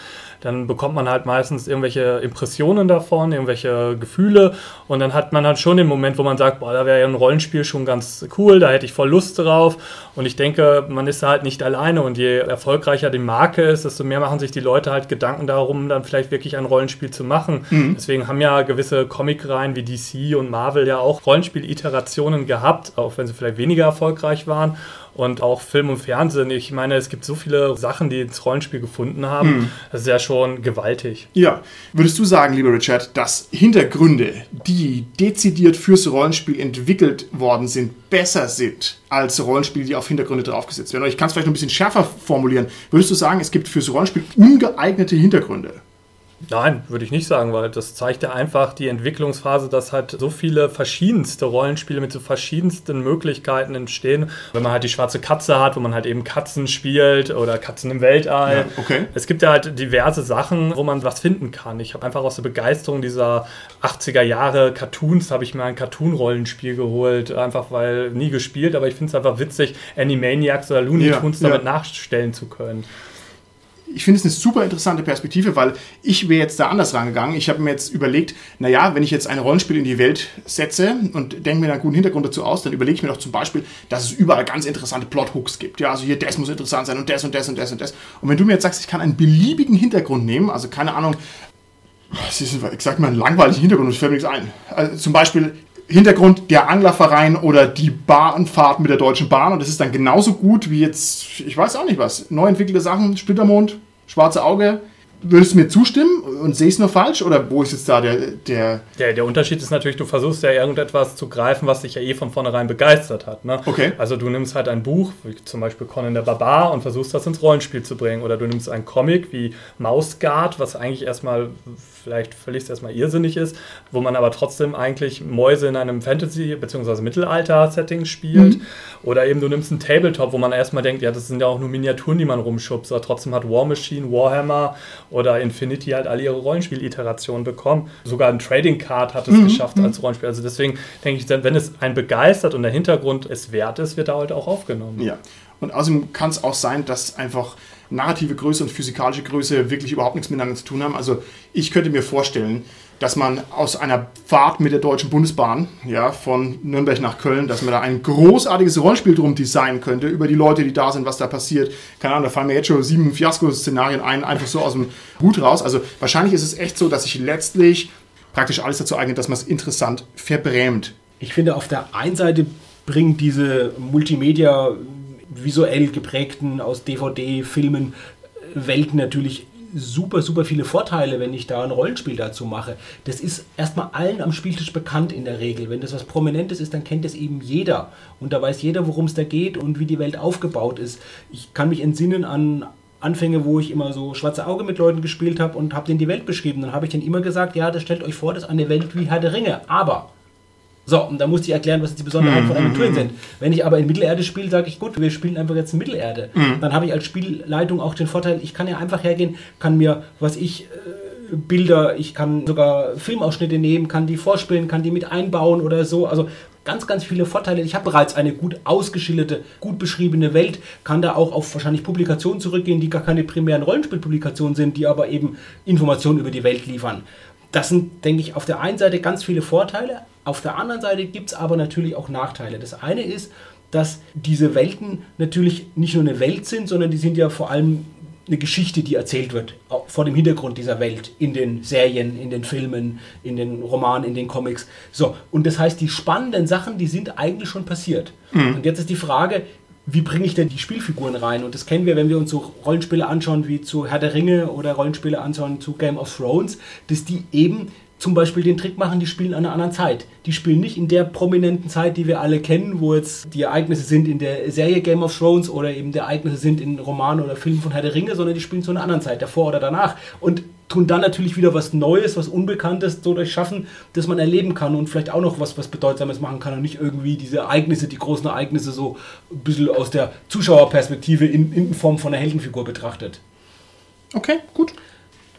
dann bekommt man halt meistens irgendwelche Impressionen davon, irgendwelche Gefühle und dann hat man halt schon den Moment, wo man sagt, boah, da wäre ja ein Rollenspiel schon ganz cool, da hätte ich voll Lust drauf und ich denke, man ist da halt nicht alleine und je erfolgreicher die Marke ist, desto mehr machen sich die Leute halt Gedanken darum, dann vielleicht wirklich ein Rollenspiel zu machen. Mhm. Deswegen haben ja gewisse Comicreihen wie DC und Marvel ja auch Rollenspiel-Iterationen gehabt, auch wenn sie vielleicht weniger erfolgreich waren und auch Film und Fernsehen. Ich meine, es gibt so viele Sachen, die ins Rollenspiel gefunden haben. Hm. Das ist ja schon gewaltig. Ja. Würdest du sagen, lieber Richard, dass Hintergründe, die dezidiert fürs Rollenspiel entwickelt worden sind, besser sind als Rollenspiele, die auf Hintergründe draufgesetzt werden? Oder ich kann es vielleicht noch ein bisschen schärfer formulieren. Würdest du sagen, es gibt fürs Rollenspiel ungeeignete Hintergründe? Nein, würde ich nicht sagen, weil das zeigt ja einfach die Entwicklungsphase, dass halt so viele verschiedenste Rollenspiele mit so verschiedensten Möglichkeiten entstehen. Wenn man halt die schwarze Katze hat, wo man halt eben Katzen spielt oder Katzen im Weltall. Ja, okay. Es gibt ja halt diverse Sachen, wo man was finden kann. Ich habe einfach aus der Begeisterung dieser 80er Jahre Cartoons, habe ich mir ein Cartoon-Rollenspiel geholt, einfach weil nie gespielt, aber ich finde es einfach witzig, Animaniacs oder Looney Tunes ja, damit ja. nachstellen zu können ich finde es eine super interessante Perspektive, weil ich wäre jetzt da anders rangegangen. Ich habe mir jetzt überlegt, naja, wenn ich jetzt ein Rollenspiel in die Welt setze und denke mir einen guten Hintergrund dazu aus, dann überlege ich mir doch zum Beispiel, dass es überall ganz interessante Plothooks gibt. Ja, also hier, das muss interessant sein und das und das und das und das. Und wenn du mir jetzt sagst, ich kann einen beliebigen Hintergrund nehmen, also keine Ahnung, ich sag mal einen langweiligen Hintergrund, es fällt mir nichts ein. Also zum Beispiel, Hintergrund der Anglerverein oder die Bahnfahrt mit der Deutschen Bahn und das ist dann genauso gut wie jetzt, ich weiß auch nicht was, neu entwickelte Sachen, Splittermond, Schwarze Auge, Würdest du mir zustimmen und sehe ich es nur falsch? Oder wo ist jetzt da der, der. Der, der Unterschied ist natürlich, du versuchst ja irgendetwas zu greifen, was dich ja eh von vornherein begeistert hat. Ne? Okay. Also du nimmst halt ein Buch, wie zum Beispiel Conan der Barbar, und versuchst das ins Rollenspiel zu bringen. Oder du nimmst einen Comic wie Mausguard, was eigentlich erstmal vielleicht völlig erstmal irrsinnig ist, wo man aber trotzdem eigentlich Mäuse in einem Fantasy- bzw. Mittelalter-Setting spielt. Mhm. Oder eben du nimmst einen Tabletop, wo man erstmal denkt, ja, das sind ja auch nur Miniaturen, die man rumschubst. Aber trotzdem hat War Machine, Warhammer oder Infinity halt alle ihre Rollenspiel-Iterationen bekommen. Sogar ein Trading Card hat es mhm. geschafft als Rollenspiel. Also deswegen denke ich, wenn es einen begeistert und der Hintergrund es wert ist, wird er halt auch aufgenommen. Ja. Und außerdem kann es auch sein, dass einfach narrative Größe und physikalische Größe wirklich überhaupt nichts miteinander zu tun haben. Also ich könnte mir vorstellen, dass man aus einer Fahrt mit der Deutschen Bundesbahn, ja, von Nürnberg nach Köln, dass man da ein großartiges Rollenspiel drum designen könnte, über die Leute, die da sind, was da passiert. Keine Ahnung, da fallen mir jetzt schon sieben Fiasko-Szenarien ein, einfach so aus dem Hut raus. Also wahrscheinlich ist es echt so, dass sich letztlich praktisch alles dazu eignet, dass man es interessant verbrämt. Ich finde, auf der einen Seite bringt diese Multimedia visuell geprägten, aus DVD-Filmen Welten natürlich super, super viele Vorteile, wenn ich da ein Rollenspiel dazu mache. Das ist erstmal allen am Spieltisch bekannt in der Regel. Wenn das was Prominentes ist, dann kennt das eben jeder. Und da weiß jeder, worum es da geht und wie die Welt aufgebaut ist. Ich kann mich entsinnen an Anfänge, wo ich immer so schwarze Auge mit Leuten gespielt habe und habe denen die Welt beschrieben. Dann habe ich denen immer gesagt, ja, das stellt euch vor, das ist eine Welt wie Herr der Ringe. Aber so, und da musste ich erklären, was die Besonderheiten mhm. von Aventuren sind. Wenn ich aber in Mittelerde spiele, sage ich, gut, wir spielen einfach jetzt in Mittelerde. Mhm. Dann habe ich als Spielleitung auch den Vorteil, ich kann ja einfach hergehen, kann mir, was ich, äh, Bilder, ich kann sogar Filmausschnitte nehmen, kann die vorspielen, kann die mit einbauen oder so. Also ganz, ganz viele Vorteile. Ich habe bereits eine gut ausgeschilderte, gut beschriebene Welt, kann da auch auf wahrscheinlich Publikationen zurückgehen, die gar keine primären Rollenspielpublikationen sind, die aber eben Informationen über die Welt liefern. Das sind, denke ich, auf der einen Seite ganz viele Vorteile, auf der anderen Seite gibt es aber natürlich auch Nachteile. Das eine ist, dass diese Welten natürlich nicht nur eine Welt sind, sondern die sind ja vor allem eine Geschichte, die erzählt wird, vor dem Hintergrund dieser Welt, in den Serien, in den Filmen, in den Romanen, in den Comics. So, und das heißt, die spannenden Sachen, die sind eigentlich schon passiert. Mhm. Und jetzt ist die Frage, wie bringe ich denn die Spielfiguren rein? Und das kennen wir, wenn wir uns so Rollenspiele anschauen wie zu Herr der Ringe oder Rollenspiele anschauen zu Game of Thrones, dass die eben zum Beispiel den Trick machen, die spielen an einer anderen Zeit. Die spielen nicht in der prominenten Zeit, die wir alle kennen, wo jetzt die Ereignisse sind in der Serie Game of Thrones oder eben die Ereignisse sind in Romanen oder Filmen von Herr der Ringe, sondern die spielen zu einer anderen Zeit, davor oder danach. Und tun dann natürlich wieder was Neues, was Unbekanntes so durchschaffen, dass man erleben kann und vielleicht auch noch was, was Bedeutsames machen kann und nicht irgendwie diese Ereignisse, die großen Ereignisse so ein bisschen aus der Zuschauerperspektive in, in Form von einer Heldenfigur betrachtet. Okay, gut.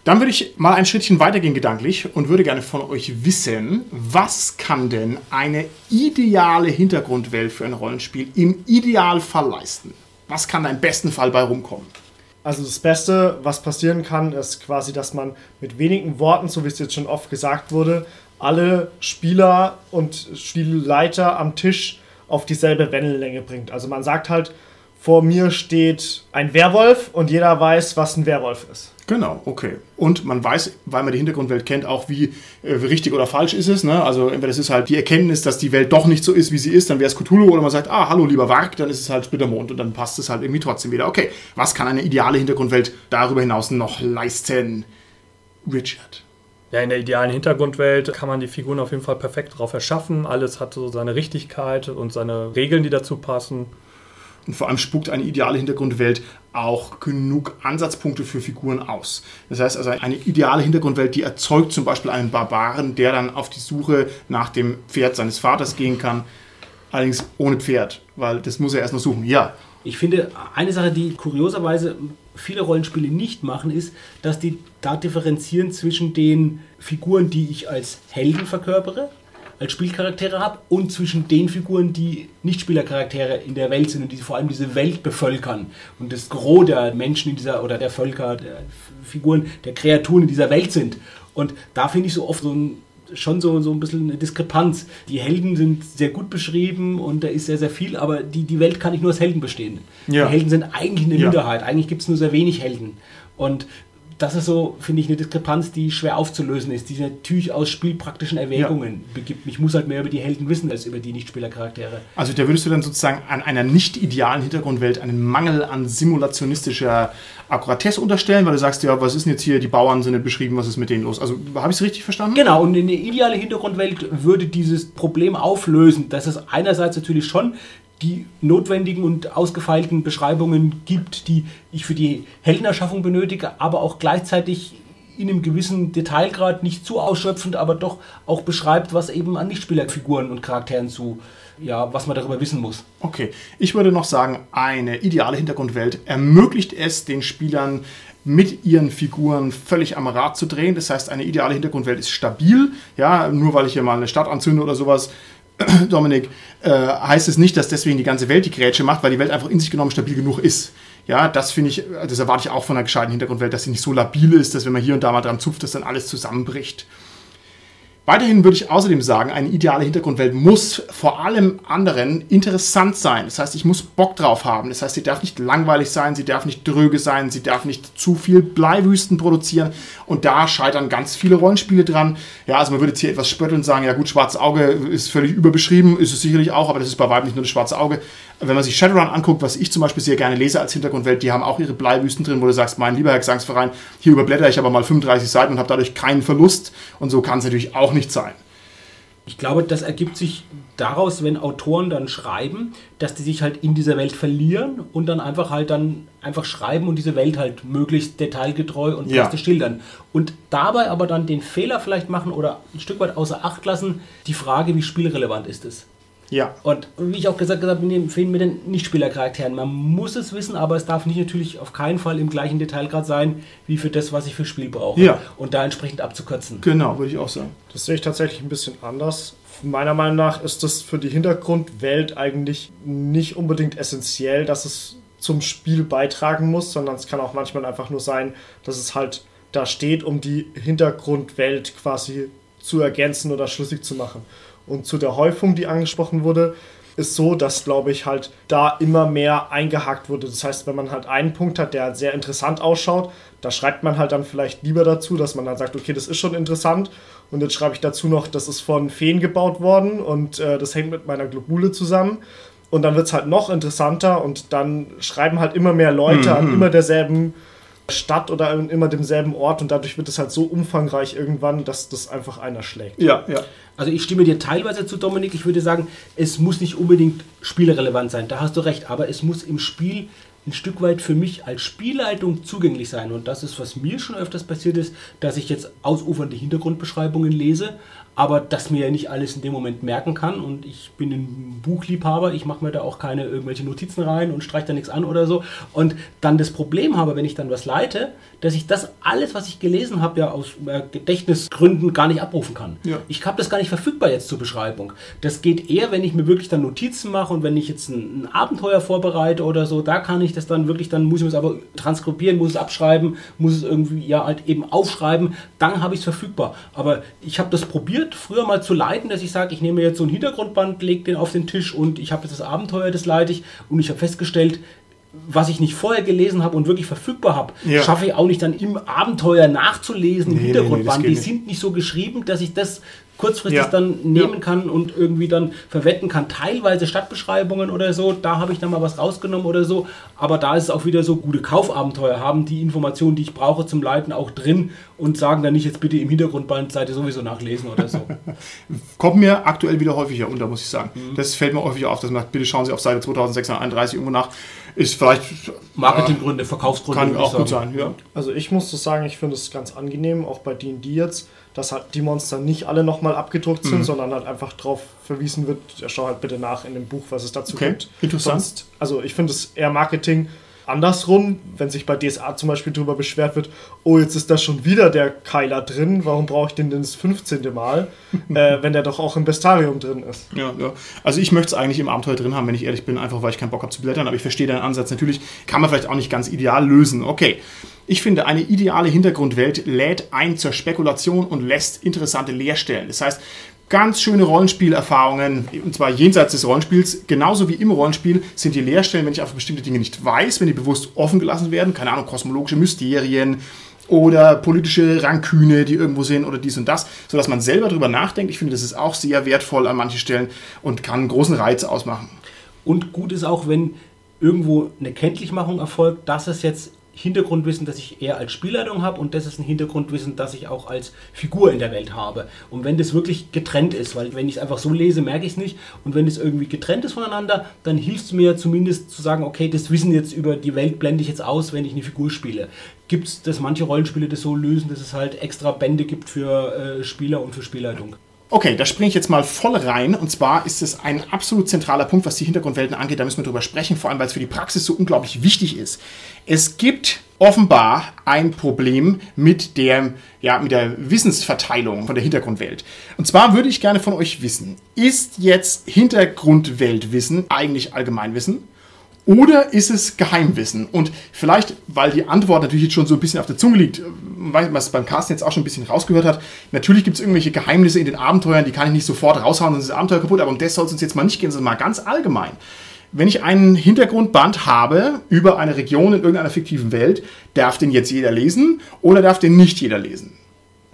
Dann würde ich mal ein Schrittchen weitergehen gedanklich und würde gerne von euch wissen, was kann denn eine ideale Hintergrundwelt für ein Rollenspiel im Idealfall leisten? Was kann da im besten Fall bei rumkommen? Also das Beste, was passieren kann, ist quasi, dass man mit wenigen Worten, so wie es jetzt schon oft gesagt wurde, alle Spieler und Spielleiter am Tisch auf dieselbe Wellenlänge bringt. Also man sagt halt, vor mir steht ein Werwolf und jeder weiß, was ein Werwolf ist. Genau, okay. Und man weiß, weil man die Hintergrundwelt kennt, auch wie, äh, richtig oder falsch ist es. Ne? Also entweder es ist halt die Erkenntnis, dass die Welt doch nicht so ist, wie sie ist, dann wäre es Cthulhu, oder man sagt, ah, hallo lieber Warg, dann ist es halt Splittermond und dann passt es halt irgendwie trotzdem wieder. Okay, was kann eine ideale Hintergrundwelt darüber hinaus noch leisten? Richard. Ja, in der idealen Hintergrundwelt kann man die Figuren auf jeden Fall perfekt drauf erschaffen. Alles hat so seine Richtigkeit und seine Regeln, die dazu passen. Und vor allem spuckt eine ideale Hintergrundwelt auch genug Ansatzpunkte für Figuren aus. Das heißt also, eine ideale Hintergrundwelt, die erzeugt zum Beispiel einen Barbaren, der dann auf die Suche nach dem Pferd seines Vaters gehen kann. Allerdings ohne Pferd, weil das muss er erst noch suchen. Ja. Ich finde, eine Sache, die kurioserweise viele Rollenspiele nicht machen, ist, dass die da differenzieren zwischen den Figuren, die ich als Helden verkörpere als Spielcharaktere habe und zwischen den Figuren, die Nicht-Spielercharaktere in der Welt sind und die vor allem diese Welt bevölkern. Und das Gros der Menschen in dieser oder der Völker, der Figuren, der Kreaturen in dieser Welt sind. Und da finde ich so oft so ein schon so, so ein bisschen eine Diskrepanz. Die Helden sind sehr gut beschrieben und da ist sehr, sehr viel, aber die, die Welt kann nicht nur aus Helden bestehen. Ja. Die Helden sind eigentlich eine Ja. Minderheit. Eigentlich gibt es nur sehr wenig Helden. Und das ist so, finde ich, eine Diskrepanz, die schwer aufzulösen ist, die natürlich aus spielpraktischen Erwägungen begibt. Ich muss halt mehr über die Helden wissen als über die Nichtspielercharaktere. Also da würdest du dann sozusagen an einer nicht idealen Hintergrundwelt einen Mangel an simulationistischer Akkuratesse unterstellen, weil du sagst, ja, was ist denn jetzt hier, die Bauern sind nicht beschrieben, was ist mit denen los? Also habe ich es richtig verstanden? Genau, und eine ideale Hintergrundwelt würde dieses Problem auflösen, dass es einerseits natürlich schon die notwendigen und ausgefeilten Beschreibungen gibt, die ich für die Heldenerschaffung benötige, aber auch gleichzeitig in einem gewissen Detailgrad nicht zu ausschöpfend, aber doch auch beschreibt, was eben an Nichtspielerfiguren und Charakteren zu, ja, was man darüber wissen muss. Okay, ich würde noch sagen, eine ideale Hintergrundwelt ermöglicht es den Spielern, mit ihren Figuren völlig am Rad zu drehen. Das heißt, eine ideale Hintergrundwelt ist stabil. Ja, nur weil ich hier mal eine Stadt anzünde oder sowas, *clears throat* Dominik, äh, heißt es nicht, dass deswegen die ganze Welt die Grätsche macht, weil die Welt einfach in sich genommen stabil genug ist. Ja, das finde ich, das erwarte ich auch von einer gescheiten Hintergrundwelt, dass sie nicht so labil ist, dass wenn man hier und da mal dran zupft, dass dann alles zusammenbricht. Weiterhin würde ich außerdem sagen, eine ideale Hintergrundwelt muss vor allem anderen interessant sein. Das heißt, ich muss Bock drauf haben. Das heißt, sie darf nicht langweilig sein, sie darf nicht dröge sein, sie darf nicht zu viel Bleiwüsten produzieren. Und da scheitern ganz viele Rollenspiele dran. Ja, also man würde jetzt hier etwas spötteln und sagen, ja gut, schwarzes Auge ist völlig überbeschrieben, ist es sicherlich auch, aber das ist bei weitem nicht nur das schwarze Auge. Wenn man sich Shadowrun anguckt, was ich zum Beispiel sehr gerne lese als Hintergrundwelt, die haben auch ihre Bleiwüsten drin, wo du sagst, mein lieber Herr Gesangsverein, hier überblätter ich aber mal 35 Seiten und habe dadurch keinen Verlust. Und so kann es natürlich auch nicht sein. Ich glaube, das ergibt sich daraus, wenn Autoren dann schreiben, dass die sich halt in dieser Welt verlieren und dann einfach halt dann einfach schreiben und diese Welt halt möglichst detailgetreu und Ja. schildern. Und dabei aber dann den Fehler vielleicht machen oder ein Stück weit außer Acht lassen, die Frage, wie spielrelevant ist es? Ja. Und wie ich auch gesagt habe, Film mit den Nichtspielercharakteren. Man muss es wissen, aber es darf nicht natürlich auf keinen Fall im gleichen Detailgrad sein, wie für das, was ich für Spiel brauche. Ja. Und da entsprechend abzukürzen. Genau, würde ich auch sagen. Das sehe ich tatsächlich ein bisschen anders. Meiner Meinung nach ist das für die Hintergrundwelt eigentlich nicht unbedingt essentiell, dass es zum Spiel beitragen muss, sondern es kann auch manchmal einfach nur sein, dass es halt da steht, um die Hintergrundwelt quasi zu ergänzen oder schlüssig zu machen. Und zu der Häufung, die angesprochen wurde, ist so, dass, glaube ich, halt da immer mehr eingehakt wurde. Das heißt, wenn man halt einen Punkt hat, der halt sehr interessant ausschaut, da schreibt man halt dann vielleicht lieber dazu, dass man dann sagt, okay, das ist schon interessant. Und jetzt schreibe ich dazu noch, das ist von Feen gebaut worden und äh, das hängt mit meiner Globule zusammen. Und dann wird es halt noch interessanter und dann schreiben halt immer mehr Leute an immer derselben Stadt oder immer demselben Ort und dadurch wird es halt so umfangreich irgendwann, dass das einfach einer schlägt. Ja, ja. Also ich stimme dir teilweise zu, Dominik. Ich würde sagen, es muss nicht unbedingt spielrelevant sein. Da hast du recht. Aber es muss im Spiel ein Stück weit für mich als Spielleitung zugänglich sein. Und das ist, was mir schon öfters passiert ist, dass ich jetzt ausufernde Hintergrundbeschreibungen lese, aber das mir ja nicht alles in dem Moment merken kann. Und ich bin ein Buchliebhaber, ich mache mir da auch keine irgendwelche Notizen rein und streiche da nichts an oder so. Und dann das Problem habe, wenn ich dann was leite, dass ich das alles, was ich gelesen habe, ja aus äh, Gedächtnisgründen gar nicht abrufen kann. Ja. Ich habe das gar nicht verfügbar jetzt zur Beschreibung. Das geht eher, wenn ich mir wirklich dann Notizen mache und wenn ich jetzt ein, ein Abenteuer vorbereite oder so, da kann ich das dann wirklich, dann muss ich es aber transkribieren, muss es abschreiben, muss es irgendwie ja halt eben aufschreiben, dann habe ich es verfügbar. Aber ich habe das probiert, früher mal zu leiten, dass ich sage, ich nehme jetzt so ein Hintergrundband, lege den auf den Tisch und ich habe jetzt das Abenteuer, das leite ich und ich habe festgestellt, was ich nicht vorher gelesen habe und wirklich verfügbar habe, Ja. schaffe ich auch nicht dann im Abenteuer nachzulesen, im Nee, nee, nee, Hintergrundband. Die sind nicht so geschrieben, dass ich das kurzfristig Ja. dann nehmen kann und irgendwie dann verwenden kann. Teilweise Stadtbeschreibungen oder so, da habe ich dann mal was rausgenommen oder so. Aber da ist es auch wieder so, gute Kaufabenteuer haben die Informationen, die ich brauche zum Leiten auch drin und sagen dann nicht, jetzt bitte im Hintergrundband Seite sowieso nachlesen oder so. *laughs* Kommt mir aktuell wieder häufiger unter, muss ich sagen. Mhm. Das fällt mir häufiger auf, dass man sagt, bitte schauen Sie auf Seite 2631 irgendwo nach. Ist vielleicht Marketinggründe, Verkaufsgründe. kann auch gut sein, ja. Also ich muss so sagen, ich finde es ganz angenehm, auch bei D&D jetzt, dass halt die Monster nicht alle nochmal abgedruckt Mhm. sind, sondern halt einfach darauf verwiesen wird, ja, schau halt bitte nach in dem Buch, was es dazu Okay, gibt. interessant. Sonst, also ich finde es eher Marketing andersrum, wenn sich bei DSA zum Beispiel darüber beschwert wird, oh, jetzt ist da schon wieder der Keiler drin, warum brauche ich den denn das 15. Mal, *laughs* äh, wenn der doch auch im Bestarium drin ist. Ja, ja. Also ich möchte es eigentlich im Abenteuer drin haben, wenn ich ehrlich bin, einfach weil ich keinen Bock habe zu blättern, aber ich verstehe deinen Ansatz. Natürlich kann man vielleicht auch nicht ganz ideal lösen. Okay. Ich finde, eine ideale Hintergrundwelt lädt ein zur Spekulation und lässt interessante Leerstellen. Das heißt, ganz schöne Rollenspielerfahrungen, und zwar jenseits des Rollenspiels, genauso wie im Rollenspiel, sind die Leerstellen, wenn ich einfach bestimmte Dinge nicht weiß, wenn die bewusst offen gelassen werden, keine Ahnung, kosmologische Mysterien, oder politische Ranküne, die irgendwo sind oder dies und das, sodass man selber drüber nachdenkt. Ich finde, das ist auch sehr wertvoll an manchen Stellen und kann einen großen Reiz ausmachen. Und gut ist auch, wenn irgendwo eine Kenntlichmachung erfolgt, dass es jetzt Hintergrundwissen, das ich eher als Spielleitung habe und das ist ein Hintergrundwissen, das ich auch als Figur in der Welt habe. Und wenn das wirklich getrennt ist, weil wenn ich es einfach so lese, merke ich es nicht. Und wenn es irgendwie getrennt ist voneinander, dann hilft es mir zumindest zu sagen, okay, das Wissen jetzt über die Welt blende ich jetzt aus, wenn ich eine Figur spiele. Gibt es, dass manche Rollenspiele das so lösen, dass es halt extra Bände gibt für äh, Spieler und für Spielleitung? Okay, da springe ich jetzt mal voll rein. Und zwar ist es ein absolut zentraler Punkt, was die Hintergrundwelten angeht. Da müssen wir drüber sprechen, vor allem weil es für die Praxis so unglaublich wichtig ist. Es gibt offenbar ein Problem mit der, ja, mit der Wissensverteilung von der Hintergrundwelt. Und zwar würde ich gerne von euch wissen, ist jetzt Hintergrundweltwissen eigentlich Allgemeinwissen? Oder ist es Geheimwissen? Und vielleicht, weil die Antwort natürlich jetzt schon so ein bisschen auf der Zunge liegt, weil man es beim Carsten jetzt auch schon ein bisschen rausgehört hat, natürlich gibt es irgendwelche Geheimnisse in den Abenteuern, die kann ich nicht sofort raushauen, sonst ist das Abenteuer kaputt, aber um das soll es uns jetzt mal nicht gehen, sondern mal ganz allgemein. Wenn ich einen Hintergrundband habe über eine Region in irgendeiner fiktiven Welt, darf den jetzt jeder lesen oder darf den nicht jeder lesen?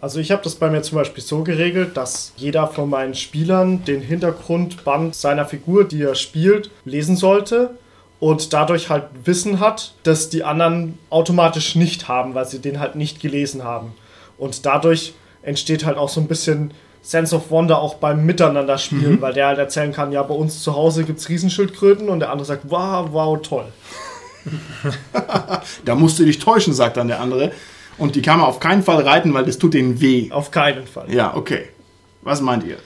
Also ich habe das bei mir zum Beispiel so geregelt, dass jeder von meinen Spielern den Hintergrundband seiner Figur, die er spielt, lesen sollte und dadurch halt Wissen hat, das die anderen automatisch nicht haben, weil sie den halt nicht gelesen haben. Und dadurch entsteht halt auch so ein bisschen Sense of Wonder auch beim Miteinander spielen, weil der halt erzählen kann, ja, bei uns zu Hause gibt es Riesenschildkröten und der andere sagt, wow, wow, toll. *laughs* Da musst du dich täuschen, sagt dann der andere. Und die kann man auf keinen Fall reiten, weil das tut denen weh. Auf keinen Fall. Ja, okay. Was meint ihr?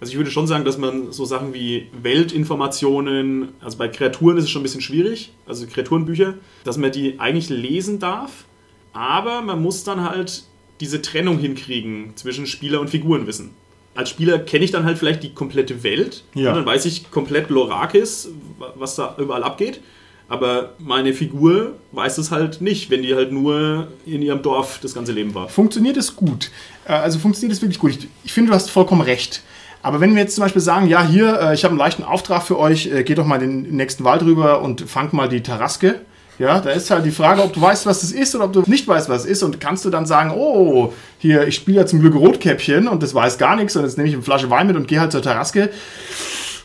Also ich würde schon sagen, dass man so Sachen wie Weltinformationen, also bei Kreaturen ist es schon ein bisschen schwierig, also Kreaturenbücher, dass man die eigentlich lesen darf, aber man muss dann halt diese Trennung hinkriegen zwischen Spieler und Figurenwissen. Als Spieler kenne ich dann halt vielleicht die komplette Welt Ja. und dann weiß ich komplett Lorakis, was da überall abgeht. Aber meine Figur weiß es halt nicht, wenn die halt nur in ihrem Dorf das ganze Leben war. Funktioniert es gut? Äh, Also funktioniert es wirklich gut? Ich, ich finde, du hast vollkommen recht. Aber wenn wir jetzt zum Beispiel sagen, ja, hier, äh, ich habe einen leichten Auftrag für euch, äh, geht doch mal den nächsten Wald rüber und fangt mal die Taraske. Ja, da ist halt die Frage, ob du weißt, was das ist oder ob du nicht weißt, was es ist. Und kannst du dann sagen, oh, hier, ich spiele ja zum Glück Rotkäppchen und das weiß gar nichts und jetzt nehme ich eine Flasche Wein mit und gehe halt zur Taraske.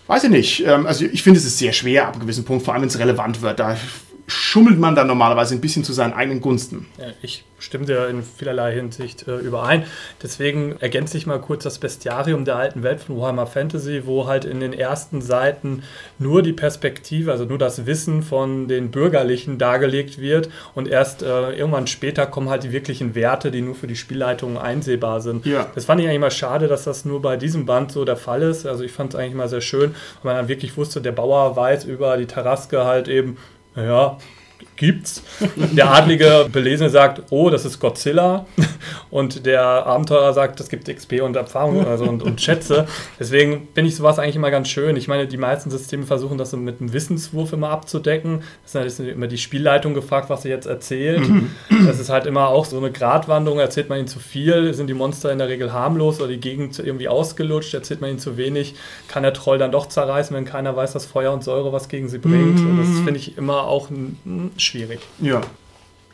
Weiß ich nicht. Ähm, Also ich finde, es ist sehr schwer ab einem gewissen Punkt, vor allem wenn es relevant wird. Da schummelt man dann normalerweise ein bisschen zu seinen eigenen Gunsten. Ja, ich stimme dir in vielerlei Hinsicht äh, überein. Deswegen ergänze ich mal kurz das Bestiarium der alten Welt von Warhammer Fantasy, wo halt in den ersten Seiten nur die Perspektive, also nur das Wissen von den Bürgerlichen dargelegt wird und erst äh, irgendwann später kommen halt die wirklichen Werte, die nur für die Spielleitung einsehbar sind. Ja. Das fand ich eigentlich mal schade, dass das nur bei diesem Band so der Fall ist. Also ich fand es eigentlich mal sehr schön, weil man dann wirklich wusste, der Bauer weiß über die Taraske halt eben, naja, gibt's. Der adlige Belesene sagt, oh, das ist Godzilla. Und der Abenteurer sagt, das gibt XP und Erfahrung also und, und Schätze. Deswegen finde ich sowas eigentlich immer ganz schön. Ich meine, die meisten Systeme versuchen das mit einem Wissenswurf immer abzudecken. Das ist immer die Spielleitung gefragt, was sie jetzt erzählt. Das ist halt immer auch so eine Gratwanderung. Erzählt man ihnen zu viel, sind die Monster in der Regel harmlos oder die Gegend irgendwie ausgelutscht. Erzählt man ihnen zu wenig, kann der Troll dann doch zerreißen, wenn keiner weiß, dass Feuer und Säure was gegen sie bringt. Und das finde ich immer auch schwierig. Ja.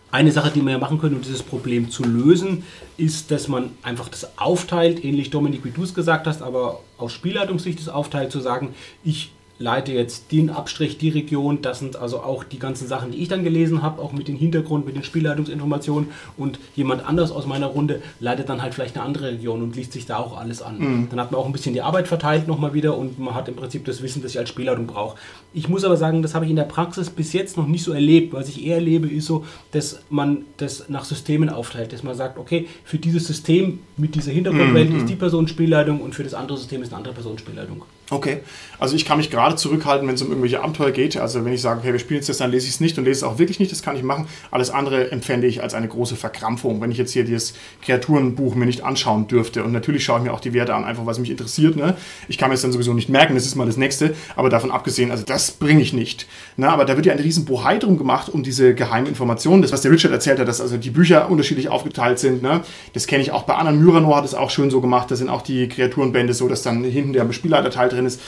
Eine Sache, die wir ja machen können, um dieses Problem zu lösen, ist, dass man einfach das aufteilt, ähnlich Dominik, wie du es gesagt hast, aber aus Spielleitungssicht das aufteilt, zu sagen, ich leite jetzt den Abstrich, die Region, das sind also auch die ganzen Sachen, die ich dann gelesen habe, auch mit dem Hintergrund, mit den Spielleitungsinformationen und jemand anders aus meiner Runde leitet dann halt vielleicht eine andere Region und liest sich da auch alles an. Dann hat man auch ein bisschen die Arbeit verteilt nochmal wieder und man hat im Prinzip das Wissen, das ich als Spielleitung brauche. Ich muss aber sagen, das habe ich in der Praxis bis jetzt noch nicht so erlebt. Was ich eher erlebe, ist so, dass man das nach Systemen aufteilt, dass man sagt, okay, für dieses System mit dieser Hintergrundwelt ist die Person Spielleitung und für das andere System ist eine andere Person Spielleitung. Okay, also ich kann mich gerade zurückhalten, wenn es um irgendwelche Abenteuer geht. Also wenn ich sage, okay, wir spielen jetzt das, dann lese ich es nicht und lese es auch wirklich nicht, das kann ich machen. Alles andere empfände ich als eine große Verkrampfung, wenn ich jetzt hier dieses Kreaturenbuch mir nicht anschauen dürfte. Und natürlich schaue ich mir auch die Werte an, einfach was mich interessiert. Ne? Ich kann mir es dann sowieso nicht merken, das ist mal das nächste, aber davon abgesehen, also das bringe ich nicht. Ne? Aber da wird ja ein riesen Bohai drum gemacht, um diese geheimen Informationen. Das, was der Richard erzählt hat, dass also die Bücher unterschiedlich aufgeteilt sind. Ne? Das kenne ich auch bei anderen. Myranor hat es auch schön so gemacht, da sind auch die Kreaturenbände so, dass dann hinten der Spielleiterteil drin ist.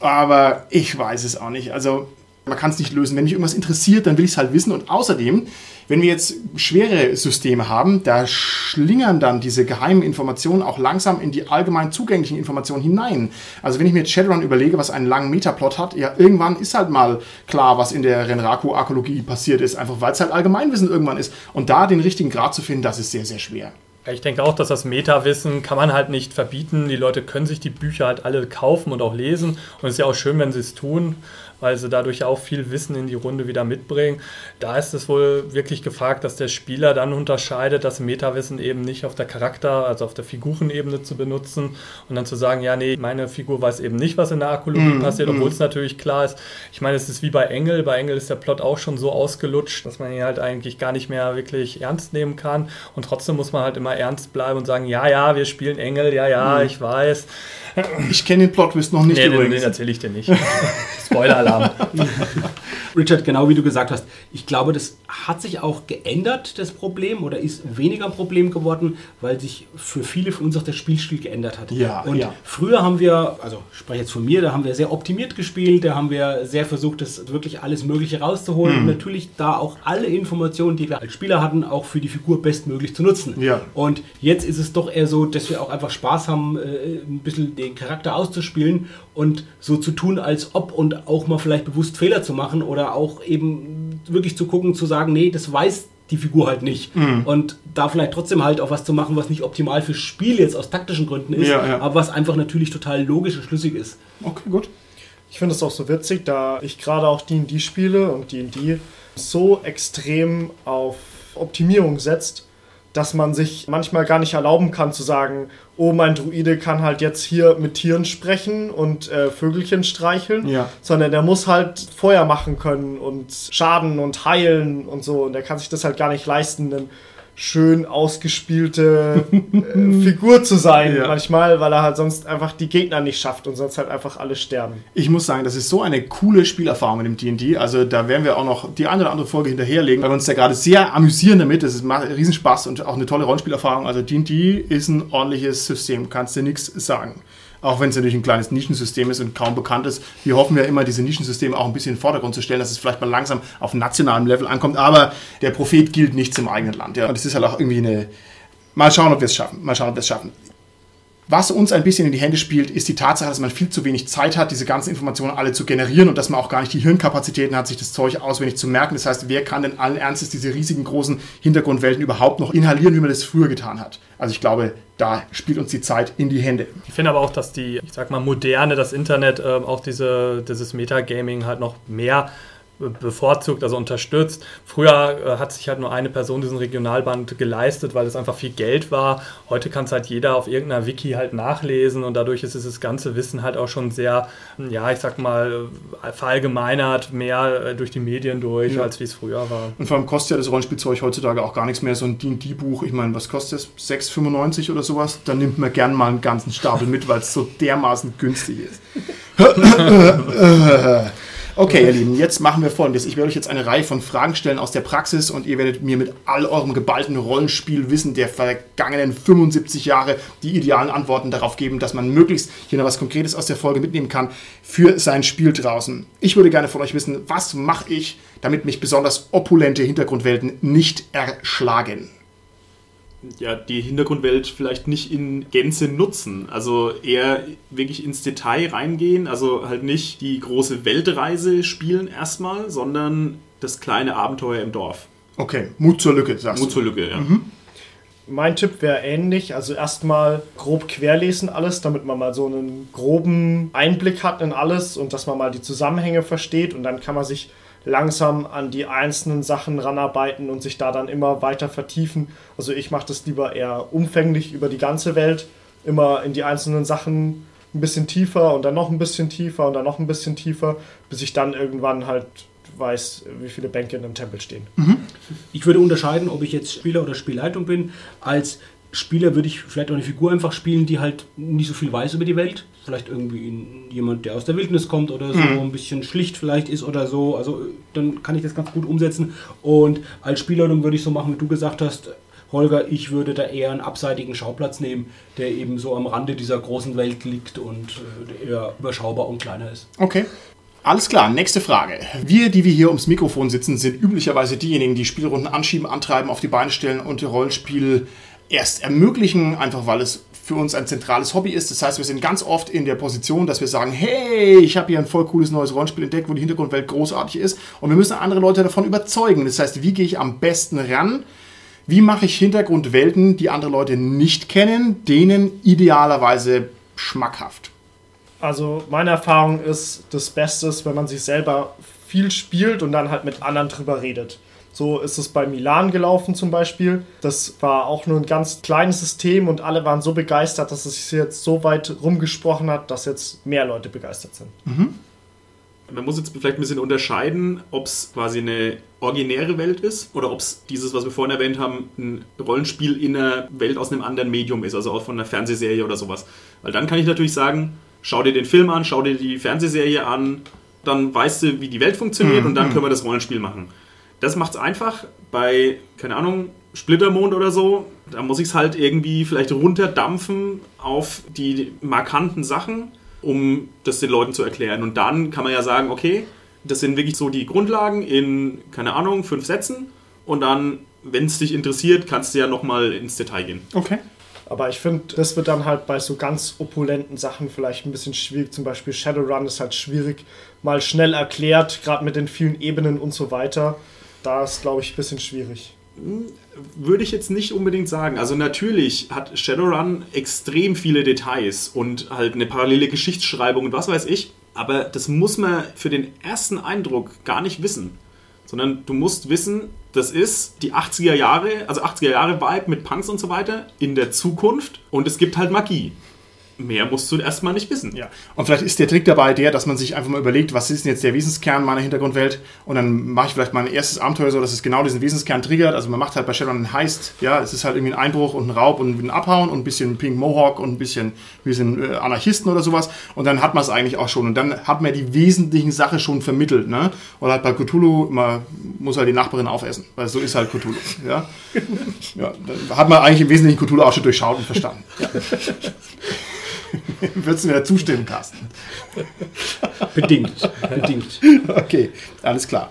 Aber ich weiß es auch nicht. Also man kann es nicht lösen. Wenn mich irgendwas interessiert, dann will ich es halt wissen. Und außerdem, wenn wir jetzt schwere Systeme haben, da schlingern dann diese geheimen Informationen auch langsam in die allgemein zugänglichen Informationen hinein. Also wenn ich mir jetzt Shadowrun überlege, was einen langen Metaplot hat, ja, irgendwann ist halt mal klar, was in der Renraku-Arkologie passiert ist, einfach weil es halt Allgemeinwissen irgendwann ist. Und da den richtigen Grad zu finden, das ist sehr, sehr schwer. Ich denke auch, dass das Meta-Wissen kann man halt nicht verbieten. Die Leute können sich die Bücher halt alle kaufen und auch lesen. Und es ist ja auch schön, wenn sie es tun, weil sie dadurch auch viel Wissen in die Runde wieder mitbringen. Da ist es wohl wirklich gefragt, dass der Spieler dann unterscheidet, das Meta-Wissen eben nicht auf der Charakter-, also auf der Figurenebene zu benutzen und dann zu sagen, ja, nee, meine Figur weiß eben nicht, was in der Arkologie passiert, obwohl es natürlich klar ist. Ich meine, es ist wie bei Engel. Bei Engel ist der Plot auch schon so ausgelutscht, dass man ihn halt eigentlich gar nicht mehr wirklich ernst nehmen kann. Und trotzdem muss man halt immer ernst bleiben und sagen, ja, ja, wir spielen Engel, ja, ja, ich weiß. Ich kenne den Plot-Twist noch nicht Nee, den, den übrigens. erzähle ich dir nicht. *laughs* Spoiler-Alarm. *laughs* Richard, genau wie du gesagt hast, ich glaube, das hat sich auch geändert, das Problem, oder ist weniger ein Problem geworden, weil sich für viele von uns auch der Spielstil geändert hat. Ja, Und ja. früher haben wir, also ich spreche jetzt von mir, da haben wir sehr optimiert gespielt, da haben wir sehr versucht, das wirklich alles Mögliche rauszuholen Mhm. und natürlich da auch alle Informationen, die wir als Spieler hatten, auch für die Figur bestmöglich zu nutzen. Ja. Und jetzt ist es doch eher so, dass wir auch einfach Spaß haben, äh, ein bisschen den Charakter auszuspielen und so zu tun, als ob und auch mal vielleicht bewusst Fehler zu machen oder auch eben wirklich zu gucken, zu sagen, nee, das weiß die Figur halt nicht. Mhm. Und da vielleicht trotzdem halt auch was zu machen, was nicht optimal fürs Spiel jetzt aus taktischen Gründen ist, Ja, ja. aber was einfach natürlich total logisch und schlüssig ist. Okay, gut. Ich finde es auch so witzig, da ich gerade auch D&D spiele und D&D so extrem auf Optimierung setzt, dass man sich manchmal gar nicht erlauben kann zu sagen, oh, mein Druide kann halt jetzt hier mit Tieren sprechen und äh, Vögelchen streicheln, Ja. sondern der muss halt Feuer machen können und Schaden und heilen und so und der kann sich das halt gar nicht leisten, eine schön ausgespielte *laughs* äh, Figur zu sein Ja. manchmal, weil er halt sonst einfach die Gegner nicht schafft und sonst halt einfach alle sterben. Ich muss sagen, das ist so eine coole Spielerfahrung mit dem D&D. Also da werden wir auch noch die eine oder andere Folge hinterherlegen, weil wir uns da gerade sehr amüsieren damit. Das ist macht Riesenspaß und auch eine tolle Rollenspielerfahrung. Also D&D ist ein ordentliches System, kannst du nichts sagen. Auch wenn es natürlich ein kleines Nischensystem ist und kaum bekannt ist. Wir hoffen ja immer, diese Nischensysteme auch ein bisschen in den Vordergrund zu stellen, dass es vielleicht mal langsam auf nationalem Level ankommt. Aber der Prophet gilt nicht zum eigenen Land. Ja. Und es ist halt auch irgendwie eine... Mal schauen, ob wir es schaffen. Mal schauen, ob wir es schaffen. Was uns ein bisschen in die Hände spielt, ist die Tatsache, dass man viel zu wenig Zeit hat, diese ganzen Informationen alle zu generieren und dass man auch gar nicht die Hirnkapazitäten hat, sich das Zeug auswendig zu merken. Das heißt, wer kann denn allen Ernstes diese riesigen großen Hintergrundwelten überhaupt noch inhalieren, wie man das früher getan hat? Also ich glaube, da spielt uns die Zeit in die Hände. Ich finde aber auch, dass die, ich sag mal, moderne, das Internet, äh, auch diese, dieses Metagaming halt noch mehr bevorzugt, also unterstützt. Früher äh, hat sich halt nur eine Person diesen Regionalband geleistet, weil es einfach viel Geld war. Heute kann es halt jeder auf irgendeiner Wiki halt nachlesen und dadurch ist das ganze Wissen halt auch schon sehr, ja, ich sag mal, verallgemeinert, mehr äh, durch die Medien durch, ja. als wie es früher war. Und vor allem kostet ja das Rollenspielzeug heutzutage auch gar nichts mehr. So ein D&D-Buch, ich meine, was kostet es? 6,95 oder sowas? Dann nimmt man gern mal einen ganzen Stapel mit, weil es so dermaßen günstig ist. *laughs* *laughs* Okay, ihr Lieben, jetzt machen wir folgendes. Ich werde euch jetzt eine Reihe von Fragen stellen aus der Praxis und ihr werdet mir mit all eurem geballten Rollenspielwissen der vergangenen 75 Jahre die idealen Antworten darauf geben, dass man möglichst hier noch was Konkretes aus der Folge mitnehmen kann für sein Spiel draußen. Ich würde gerne von euch wissen, was mache ich, damit mich besonders opulente Hintergrundwelten nicht erschlagen? Ja, die Hintergrundwelt vielleicht nicht in Gänze nutzen. Also eher wirklich ins Detail reingehen, also halt nicht die große Weltreise spielen erstmal, sondern das kleine Abenteuer im Dorf. Okay, Mut zur Lücke, sagst Mut du. zur Lücke, ja. Mhm. Mein Tipp wäre ähnlich. Also erstmal grob querlesen alles, damit man mal so einen groben Einblick hat in alles und dass man mal die Zusammenhänge versteht und dann kann man sich langsam an die einzelnen Sachen ranarbeiten und sich da dann immer weiter vertiefen. Also ich mache das lieber eher umfänglich über die ganze Welt, immer in die einzelnen Sachen ein bisschen tiefer und dann noch ein bisschen tiefer und dann noch ein bisschen tiefer, bis ich dann irgendwann halt weiß, wie viele Bänke in einem Tempel stehen. Mhm. Ich würde unterscheiden, ob ich jetzt Spieler oder Spielleitung bin. Als Spieler würde ich vielleicht auch eine Figur einfach spielen, die halt nicht so viel weiß über die Welt. Vielleicht irgendwie jemand, der aus der Wildnis kommt oder so, mhm. ein bisschen schlicht vielleicht ist oder so. Also dann kann ich das ganz gut umsetzen. Und als Spielleitung würde ich so machen, wie du gesagt hast, Holger, ich würde da eher einen abseitigen Schauplatz nehmen, der eben so am Rande dieser großen Welt liegt und äh, eher überschaubar und kleiner ist. Okay. Alles klar, nächste Frage. Wir, die wir hier ums Mikrofon sitzen, sind üblicherweise diejenigen, die Spielrunden anschieben, antreiben, auf die Beine stellen und Rollenspiel erst ermöglichen, einfach weil es für uns ein zentrales Hobby ist. Das heißt, wir sind ganz oft in der Position, dass wir sagen, hey, ich habe hier ein voll cooles neues Rollenspiel entdeckt, wo die Hintergrundwelt großartig ist und wir müssen andere Leute davon überzeugen. Das heißt, wie gehe ich am besten ran? Wie mache ich Hintergrundwelten, die andere Leute nicht kennen, denen idealerweise schmackhaft? Also meine Erfahrung ist, das Beste ist, wenn man sich selber viel spielt und dann halt mit anderen drüber redet. So ist es bei Milan gelaufen zum Beispiel. Das war auch nur ein ganz kleines System und alle waren so begeistert, dass es sich jetzt so weit rumgesprochen hat, dass jetzt mehr Leute begeistert sind. Mhm. Man muss jetzt vielleicht ein bisschen unterscheiden, ob es quasi eine originäre Welt ist oder ob es dieses, was wir vorhin erwähnt haben, ein Rollenspiel in einer Welt aus einem anderen Medium ist, also auch von einer Fernsehserie oder sowas. Weil dann kann ich natürlich sagen, schau dir den Film an, schau dir die Fernsehserie an, dann weißt du, wie die Welt funktioniert mhm. und dann können wir das Rollenspiel machen. Das macht es einfach. Bei, keine Ahnung, Splittermond oder so, da muss ich es halt irgendwie vielleicht runterdampfen auf die markanten Sachen, um das den Leuten zu erklären. Und dann kann man ja sagen, okay, das sind wirklich so die Grundlagen in, keine Ahnung, fünf Sätzen. Und dann, wenn es dich interessiert, kannst du ja nochmal ins Detail gehen. Okay. Aber ich finde, das wird dann halt bei so ganz opulenten Sachen vielleicht ein bisschen schwierig. Zum Beispiel Shadowrun ist halt schwierig, mal schnell erklärt, gerade mit den vielen Ebenen und so weiter da ist, glaube ich, ein bisschen schwierig. Würde ich jetzt nicht unbedingt sagen. Also natürlich hat Shadowrun extrem viele Details und halt eine parallele Geschichtsschreibung und was weiß ich. Aber das muss man für den ersten Eindruck gar nicht wissen. Sondern du musst wissen, das ist die 80er Jahre, also 80er Jahre Vibe mit Punks und so weiter in der Zukunft und es gibt halt Magie mehr musst du erstmal nicht wissen. Ja. Und vielleicht ist der Trick dabei der, dass man sich einfach mal überlegt, was ist denn jetzt der Wesenskern meiner Hintergrundwelt und dann mache ich vielleicht mein erstes Abenteuer so, dass es genau diesen Wesenskern triggert. Also man macht halt bei Shadowrun einen Heist, ja, es ist halt irgendwie ein Einbruch und ein Raub und ein Abhauen und ein bisschen Pink Mohawk und ein bisschen, sind äh, Anarchisten oder sowas und dann hat man es eigentlich auch schon und dann hat man die wesentlichen Sachen schon vermittelt, ne? Oder halt bei Cthulhu, man muss halt die Nachbarin aufessen, weil so ist halt Cthulhu, ja. *laughs* ja dann hat man eigentlich im Wesentlichen Cthulhu auch schon durchschaut und verstanden. Ja. *laughs* *laughs* Würdest du mir da zustimmen, Carsten? Bedingt. Bedingt. Okay, alles klar.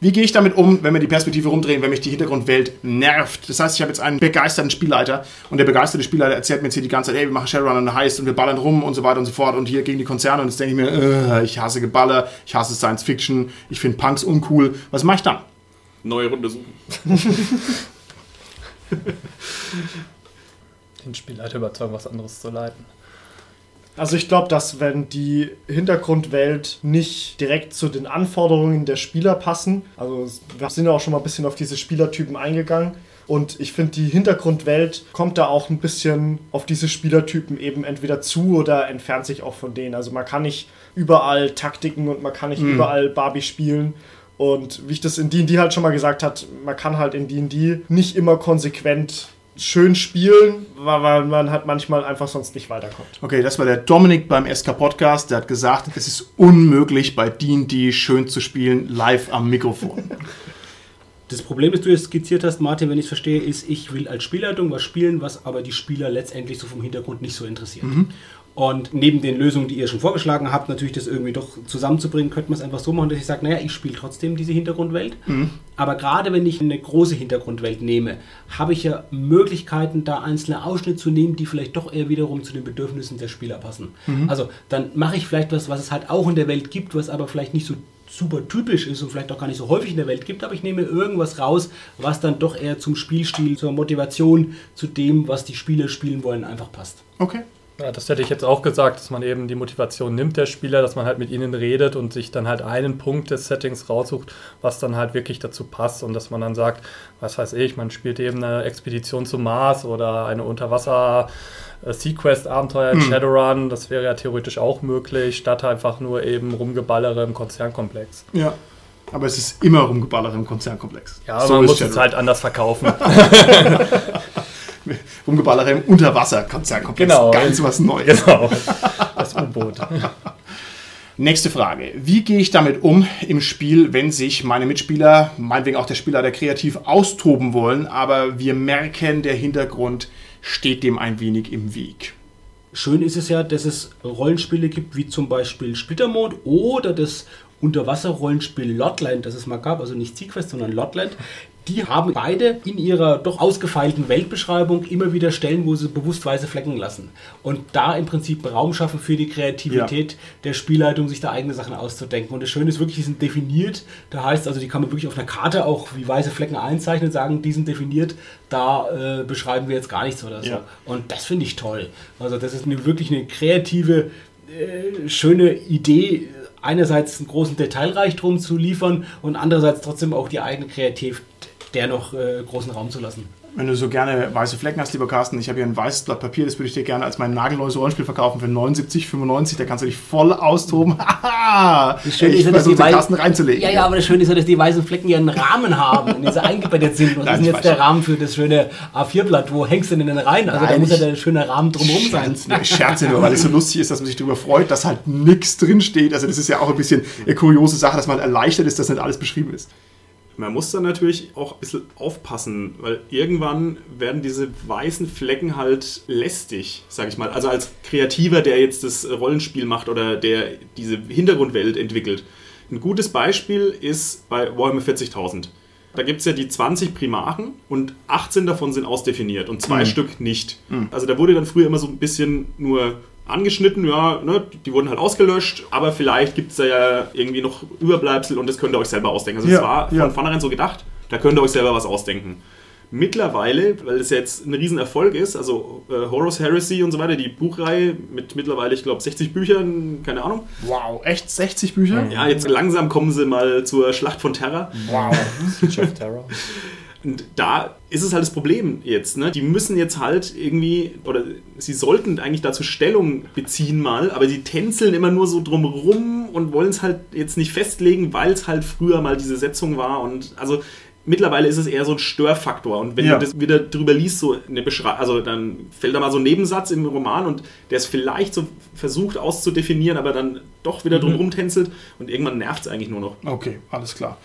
Wie gehe ich damit um, wenn wir die Perspektive rumdrehen, wenn mich die Hintergrundwelt nervt? Das heißt, ich habe jetzt einen begeisterten Spielleiter und der begeisterte Spielleiter erzählt mir jetzt hier die ganze Zeit, hey, wir machen Shadowrun und Heist und wir ballern rum und so weiter und so fort und hier gegen die Konzerne und jetzt denke ich mir, äh, ich hasse Geballer, ich hasse Science Fiction, ich finde Punks uncool. Was mache ich dann? Neue Runde suchen. *laughs* Den Spielleiter überzeugen, was anderes zu leiten. Also ich glaube, dass wenn die Hintergrundwelt nicht direkt zu den Anforderungen der Spieler passen, also wir sind ja auch schon mal ein bisschen auf diese Spielertypen eingegangen, und ich finde, die Hintergrundwelt kommt da auch ein bisschen auf diese Spielertypen eben entweder zu oder entfernt sich auch von denen. Also man kann nicht überall Taktiken und man kann nicht Mhm. überall Barbie spielen. Und wie ich das in D&D halt schon mal gesagt hat, man kann halt in D&D nicht immer konsequent schön spielen, weil man halt manchmal einfach sonst nicht weiterkommt. Okay, das war der Dominik beim SK Podcast, der hat gesagt, es ist unmöglich bei D&D schön zu spielen, live am Mikrofon. *laughs* Das Problem, das du jetzt skizziert hast, Martin, wenn ich es verstehe, ist, ich will als Spielleitung was spielen, was aber die Spieler letztendlich so vom Hintergrund nicht so interessiert. Und neben den Lösungen, die ihr schon vorgeschlagen habt, natürlich das irgendwie doch zusammenzubringen, könnte man es einfach so machen, dass ich sage, naja, ich spiele trotzdem diese Hintergrundwelt. Aber gerade wenn ich eine große Hintergrundwelt nehme, habe ich ja Möglichkeiten, da einzelne Ausschnitte zu nehmen, die vielleicht doch eher wiederum zu den Bedürfnissen der Spieler passen. Also dann mache ich vielleicht was, was es halt auch in der Welt gibt, was aber vielleicht nicht so super typisch ist und vielleicht auch gar nicht so häufig in der Welt gibt, aber ich nehme irgendwas raus, was dann doch eher zum Spielstil, zur Motivation, zu dem, was die Spieler spielen wollen, einfach passt. Okay. Ja, das hätte ich jetzt auch gesagt, dass man eben die Motivation nimmt der Spieler, dass man halt mit ihnen redet und sich dann halt einen Punkt des Settings raussucht, was dann halt wirklich dazu passt und dass man dann sagt, was weiß ich, man spielt eben eine Expedition zum Mars oder eine Unterwasser äh, Sequest-Abenteuer in Shadowrun, das wäre ja theoretisch auch möglich, statt einfach nur eben Rumgeballere im Konzernkomplex. Ja. Aber es ist immer rumgeballert im Konzernkomplex. Ja, So man muss es Shadowrun. halt anders verkaufen. *laughs* *laughs* *laughs* Rumgeballere im Unterwasser-Konzernkomplex. Genau. Ganz was Neues. genau. Das U-Boot. *laughs* Nächste Frage. Wie gehe ich damit um im Spiel, wenn sich meine Mitspieler, meinetwegen auch der Spieler, der kreativ austoben wollen, aber wir merken, der Hintergrund steht dem ein wenig im Weg? Schön ist es ja, dass es Rollenspiele gibt, wie zum Beispiel Splittermond oder das Unterwasser-Rollenspiel Lotland, das es mal gab, also nicht Sequest, sondern Lotland. Die haben beide in ihrer doch ausgefeilten Weltbeschreibung immer wieder Stellen, wo sie bewusst weiße Flecken lassen. Und da im Prinzip Raum schaffen für die Kreativität der Spielleitung, sich da eigene Sachen auszudenken. Und das Schöne ist wirklich, die sind definiert. Da heißt also, die kann man wirklich auf einer Karte auch wie weiße Flecken einzeichnen, sagen, die sind definiert, da äh, beschreiben wir jetzt gar nichts oder so. Ja. Und das finde ich toll. Also das ist eine, wirklich eine kreative, äh, schöne Idee, einerseits einen großen Detailreichtum zu liefern und andererseits trotzdem auch die eigene Kreativität der noch äh, großen Raum zu lassen. Wenn du so gerne weiße Flecken hast, lieber Carsten, ich habe hier ein weißes Blatt Papier, das würde ich dir gerne als mein nagelneues Rollenspiel verkaufen für 79,95. Da kannst du dich voll austoben. Haha! *laughs* Das Schöne ich ist ja, dass die Carsten reinzulegen. Ja, ja, aber das Schöne ist ja, dass die weißen Flecken ja einen Rahmen haben, in den sie *laughs* eingebettet sind. Und das ist jetzt der schon. Rahmen für das schöne A4-Blatt. Wo hängst du denn denn rein? Also da Nein, muss ja der schöne Rahmen drumherum sein. Ich scherze nur, weil es so lustig ist, dass man sich darüber freut, dass halt nichts drinsteht. Also das ist ja auch ein bisschen eine kuriose Sache, dass man erleichtert ist, dass nicht alles beschrieben ist. Man muss dann natürlich auch ein bisschen aufpassen, weil irgendwann werden diese weißen Flecken halt lästig, sag ich mal. Also als Kreativer, der jetzt das Rollenspiel macht oder der diese Hintergrundwelt entwickelt. Ein gutes Beispiel ist bei Warhammer 40.000. Da gibt es ja die 20 Primarchen und 18 davon sind ausdefiniert und zwei Stück nicht. Also da wurde dann früher immer so ein bisschen nur angeschnitten, ja, ne, die wurden halt ausgelöscht, aber vielleicht gibt es da ja irgendwie noch Überbleibsel und das könnt ihr euch selber ausdenken. Also es Ja, war ja. von vornherein so gedacht, da könnt ihr euch selber was ausdenken. Mittlerweile, weil es jetzt ein Riesenerfolg ist, also äh, Horus Heresy und so weiter, die Buchreihe mit mittlerweile, ich glaube, 60 Büchern, keine Ahnung. Wow, echt 60 Bücher? Ja, jetzt langsam kommen sie mal zur Schlacht von Terra. Wow. Siege of Terror. Und da ist es halt das Problem jetzt. Ne? Die müssen jetzt halt irgendwie, oder sie sollten eigentlich dazu Stellung beziehen mal, aber sie tänzeln immer nur so drumrum und wollen es halt jetzt nicht festlegen, weil es halt früher mal diese Setzung war. Und also mittlerweile ist es eher so ein Störfaktor. Und wenn Ja. du das wieder drüber liest, so eine Beschreibung, also dann fällt da mal so ein Nebensatz im Roman und der es vielleicht so versucht auszudefinieren, aber dann doch wieder drumrum tänzelt und irgendwann nervt es eigentlich nur noch. Okay, alles klar.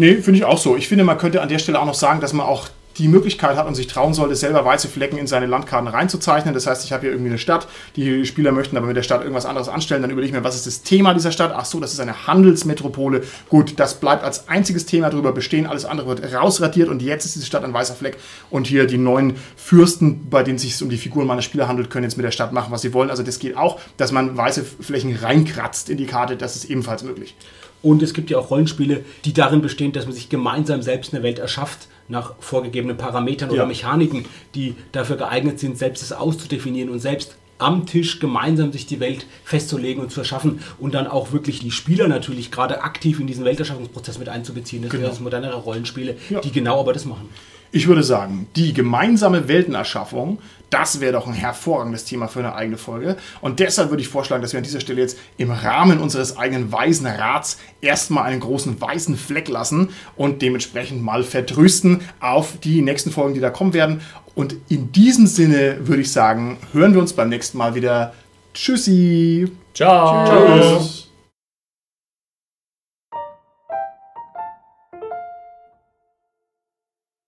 Nee, finde ich auch so. Ich finde, man könnte an der Stelle auch noch sagen, dass man auch die Möglichkeit hat und sich trauen sollte, selber weiße Flecken in seine Landkarten reinzuzeichnen. Das heißt, ich habe hier irgendwie eine Stadt, die Spieler möchten aber mit der Stadt irgendwas anderes anstellen, dann überlege ich mir, was ist das Thema dieser Stadt? Ach so, das ist eine Handelsmetropole. Gut, das bleibt als einziges Thema darüber bestehen, alles andere wird rausradiert und jetzt ist diese Stadt ein weißer Fleck und hier die neuen Fürsten, bei denen es sich um die Figuren meiner Spieler handelt, können jetzt mit der Stadt machen, was sie wollen. Also das geht auch, dass man weiße Flächen reinkratzt in die Karte, das ist ebenfalls möglich. Und es gibt ja auch Rollenspiele, die darin bestehen, dass man sich gemeinsam selbst eine Welt erschafft, nach vorgegebenen Parametern oder Ja. Mechaniken, die dafür geeignet sind, selbst es auszudefinieren und selbst am Tisch gemeinsam sich die Welt festzulegen und zu erschaffen und dann auch wirklich die Spieler natürlich gerade aktiv in diesen Welterschaffungsprozess mit einzubeziehen. Das Genau. wäre das modernere Rollenspiele, Ja. die genau aber das machen. Ich würde sagen, die gemeinsame Weltenerschaffung, das wäre doch ein hervorragendes Thema für eine eigene Folge. Und deshalb würde ich vorschlagen, dass wir an dieser Stelle jetzt im Rahmen unseres eigenen Weisen Rats erstmal einen großen weißen Fleck lassen und dementsprechend mal vertrösten auf die nächsten Folgen, die da kommen werden. Und in diesem Sinne würde ich sagen, hören wir uns beim nächsten Mal wieder. Tschüssi! Ciao. Tschüss.